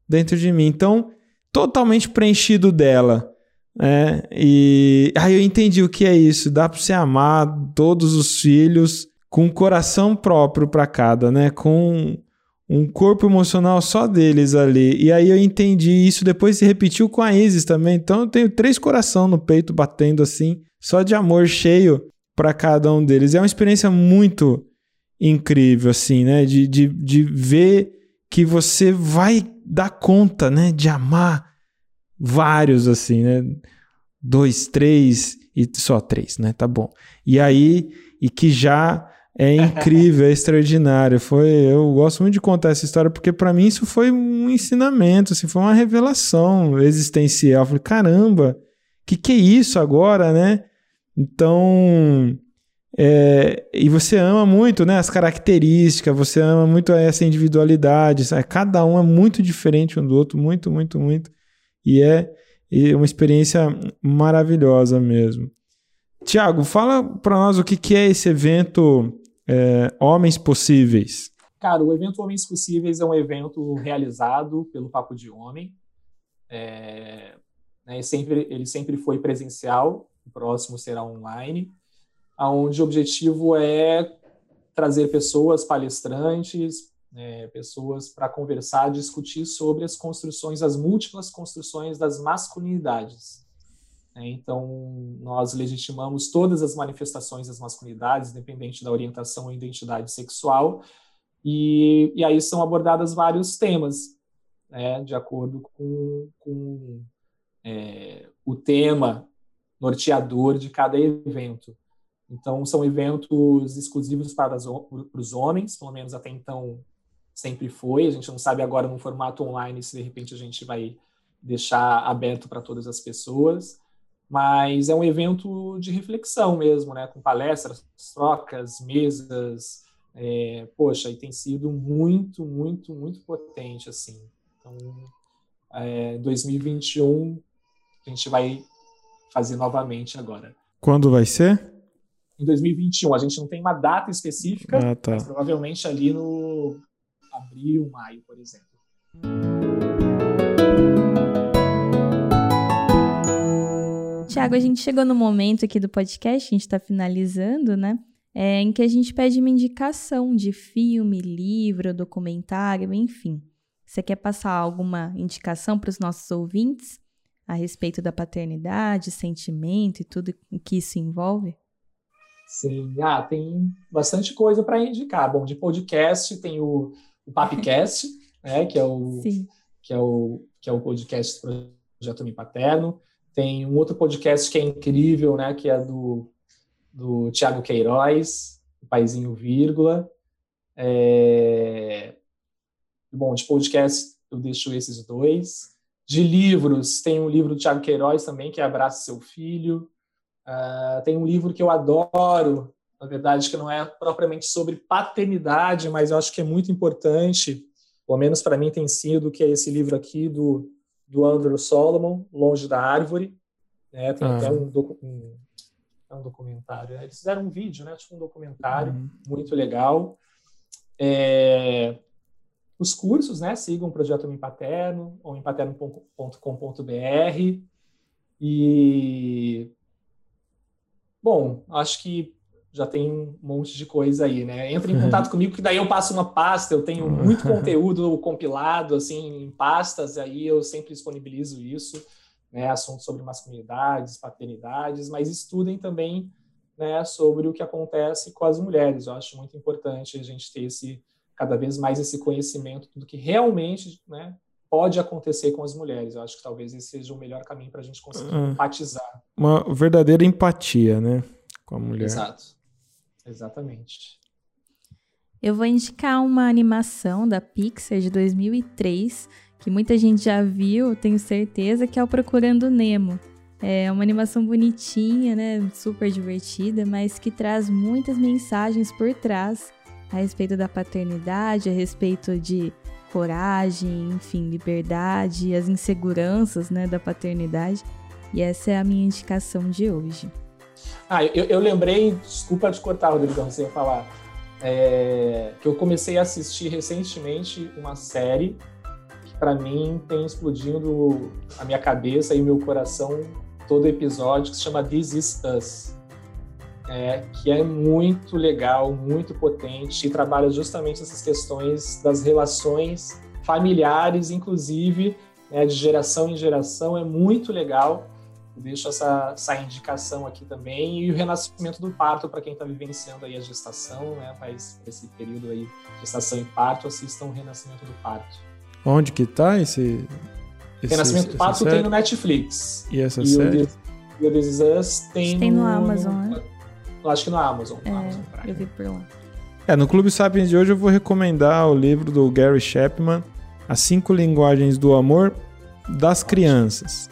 [SPEAKER 3] dentro de mim. Então, totalmente preenchido dela. Né? E aí eu entendi o que é isso. Dá para você amar todos os filhos com um coração próprio para cada, né? Com um corpo emocional só deles ali. E aí eu entendi isso, depois se repetiu com a Isis também. Então eu tenho três coração no peito batendo assim, só de amor cheio para cada um deles. É uma experiência muito incrível, assim, né? De, de, de ver que você vai dar conta, né? De amar vários, assim, né? Dois, três e só três, né? Tá bom. E aí, e que já é incrível, é extraordinário. Foi, eu gosto muito de contar essa história porque para mim isso foi um ensinamento, assim, foi uma revelação existencial. Eu falei, caramba, que que é isso agora, né? Então, é, e você ama muito, né? As características, você ama muito essa individualidade. Sabe? Cada um é muito diferente um do outro, muito, muito, muito. E é, é uma experiência maravilhosa mesmo. Tiago, fala para nós o que, que é esse evento é, Homens Possíveis?
[SPEAKER 2] Cara, o evento Homens Possíveis é um evento realizado pelo Papo de Homem. É, né, sempre, ele sempre foi presencial, o próximo será online, onde o objetivo é trazer pessoas, palestrantes, é, pessoas para conversar, discutir sobre as construções, as múltiplas construções das masculinidades. Né? Então, nós legitimamos todas as manifestações das masculinidades, independente da orientação ou identidade sexual, e, e aí são abordados vários temas, né, de acordo com, com é, o tema norteador de cada evento. Então, são eventos exclusivos para, as, para os homens, pelo menos até então sempre foi. A gente não sabe agora no formato online se de repente a gente vai deixar aberto para todas as pessoas mas é um evento de reflexão mesmo, né? Com palestras, trocas, mesas, é, poxa, e tem sido muito, muito, muito potente, assim. Então, é, 2021 a gente vai fazer novamente agora.
[SPEAKER 3] Quando vai ser?
[SPEAKER 2] Em 2021. A gente não tem uma data específica, ah, tá. mas provavelmente ali no abril, maio, por exemplo.
[SPEAKER 1] Tiago, a gente chegou no momento aqui do podcast, a gente está finalizando, né? É, em que a gente pede uma indicação de filme, livro, documentário, enfim. Você quer passar alguma indicação para os nossos ouvintes a respeito da paternidade, sentimento e tudo o que isso envolve?
[SPEAKER 2] Sim, ah, tem bastante coisa para indicar. Bom, de podcast tem o, o Papcast, né, que é o Sim. que é o que é o podcast do Projeto Me Paterno. Tem um outro podcast que é incrível, né, que é do, do Tiago Queiroz, o Paizinho Vírgula. É... Bom, de podcast eu deixo esses dois. De livros, tem um livro do Tiago Queiroz também, que é Abraça Seu Filho. Uh, tem um livro que eu adoro, na verdade, que não é propriamente sobre paternidade, mas eu acho que é muito importante, pelo menos para mim tem sido, que é esse livro aqui do, do Andrew Solomon, Longe da Árvore. Né? Tem ah. até um, um, é um documentário. Eles fizeram um vídeo, né? tipo um documentário uhum. muito legal. É, os cursos, né? Sigam o Projeto Homem Paterno, homempaterno.com.br. E Bom, acho que já tem um monte de coisa aí, né? Entre em contato comigo, que daí eu passo uma pasta, eu tenho muito conteúdo compilado, assim, em pastas, e aí eu sempre disponibilizo isso, né? Assuntos sobre masculinidades, paternidades, mas estudem também, né, sobre o que acontece com as mulheres. Eu acho muito importante a gente ter esse, cada vez mais esse conhecimento do que realmente, né, pode acontecer com as mulheres. Eu acho que talvez esse seja o melhor caminho para a gente conseguir ah, empatizar.
[SPEAKER 3] Uma verdadeira empatia, né? Com a mulher.
[SPEAKER 2] Exato. Exatamente.
[SPEAKER 1] Eu vou indicar uma animação da Pixar de 2003, que muita gente já viu, tenho certeza, que é o Procurando Nemo. É uma animação bonitinha, né? Super divertida, mas que traz muitas mensagens por trás a respeito da paternidade, a respeito de coragem, enfim, liberdade, as inseguranças né, da paternidade. E essa é a minha indicação de hoje.
[SPEAKER 2] Ah, eu, eu lembrei, desculpa te cortar, Rodrigão, você ia falar, é, que eu comecei a assistir recentemente uma série que para mim tem explodindo a minha cabeça e o meu coração todo episódio, que se chama This Is Us é, que é muito legal, muito potente e trabalha justamente essas questões das relações familiares, inclusive né, de geração em geração, é muito legal. Deixo essa, essa indicação aqui também e o renascimento do parto para quem está vivenciando aí a gestação, né, faz esse período aí gestação e parto, assistam o renascimento do parto.
[SPEAKER 3] Onde que está esse,
[SPEAKER 2] esse Renascimento do parto tem no Netflix.
[SPEAKER 3] E essa e série?
[SPEAKER 2] O The This Us tem,
[SPEAKER 1] tem no, no Amazon, né?
[SPEAKER 2] Eu acho que no Amazon.
[SPEAKER 1] É,
[SPEAKER 2] no Amazon
[SPEAKER 1] eu vi por lá.
[SPEAKER 3] É, no Clube Sapiens de hoje eu vou recomendar o livro do Gary Chapman, As Cinco Linguagens do Amor das Crianças.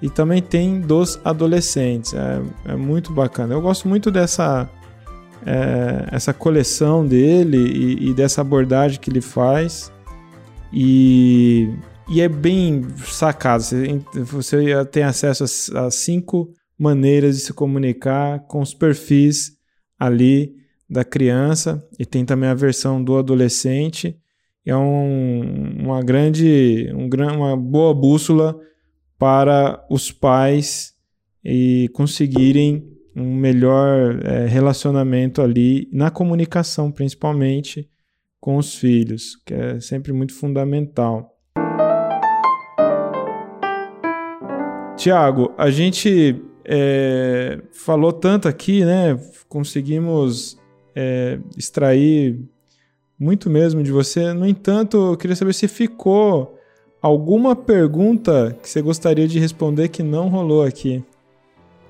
[SPEAKER 3] E também tem dos adolescentes. É, é muito bacana. Eu gosto muito dessa é, essa coleção dele e, e, dessa abordagem que ele faz. E, e é bem sacado. Você, você tem acesso a, a cinco maneiras de se comunicar com os perfis ali da criança e tem também a versão do adolescente. É um, uma grande, um, uma boa bússola para os pais e conseguirem um melhor é, relacionamento ali na comunicação, principalmente com os filhos, que é sempre muito fundamental. Tiago, a gente é, falou tanto aqui, né? Conseguimos é, extrair muito mesmo de você. No entanto, eu queria saber se ficou alguma pergunta que você gostaria de responder que não rolou aqui.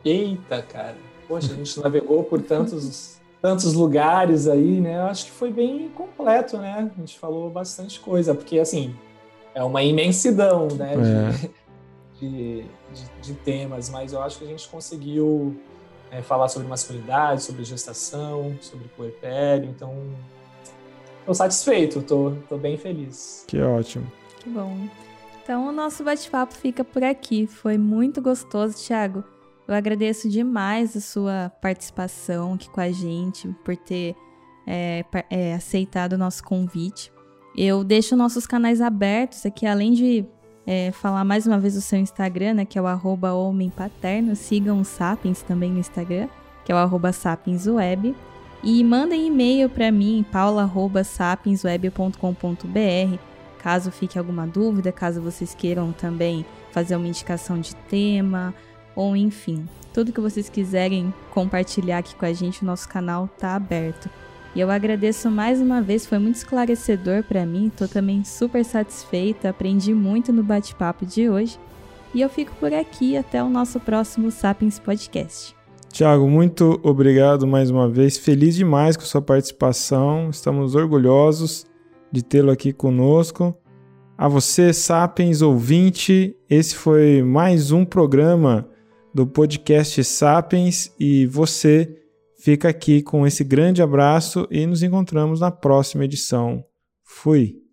[SPEAKER 2] Eita, cara. Poxa, a gente navegou por tantos, tantos lugares aí, né? Eu acho que foi bem completo, né? A gente falou bastante coisa, porque assim, é uma imensidão, né? É. de, de, de, temas, mas eu acho que a gente conseguiu é, falar sobre masculinidade, sobre gestação, sobre puerpério, então estou satisfeito, estou bem feliz.
[SPEAKER 3] Que ótimo.
[SPEAKER 1] Que bom. Então o nosso bate-papo fica por aqui. Foi muito gostoso, Thiago. Eu agradeço demais a sua participação aqui com a gente, por ter é, é, aceitado o nosso convite. Eu deixo nossos canais abertos aqui, além de é, falar mais uma vez o seu Instagram, né, que é o arroba homem paterno. Sigam o Sapiens também no Instagram, que é o arroba sapiensweb. E mandem e-mail para mim, paula.sapiensweb.com.br, caso fique alguma dúvida, caso vocês queiram também fazer uma indicação de tema, ou enfim, tudo que vocês quiserem compartilhar aqui com a gente, o nosso canal tá aberto. E eu agradeço mais uma vez, foi muito esclarecedor para mim, tô também super satisfeita, aprendi muito no bate-papo de hoje. E eu fico por aqui até o nosso próximo Sapiens Podcast.
[SPEAKER 3] Tiago, muito obrigado mais uma vez. Feliz demais com sua participação. Estamos orgulhosos de tê-lo aqui conosco. A você, Sapiens ouvinte, esse foi mais um programa do podcast Sapiens e você fica aqui com esse grande abraço e nos encontramos na próxima edição. Fui!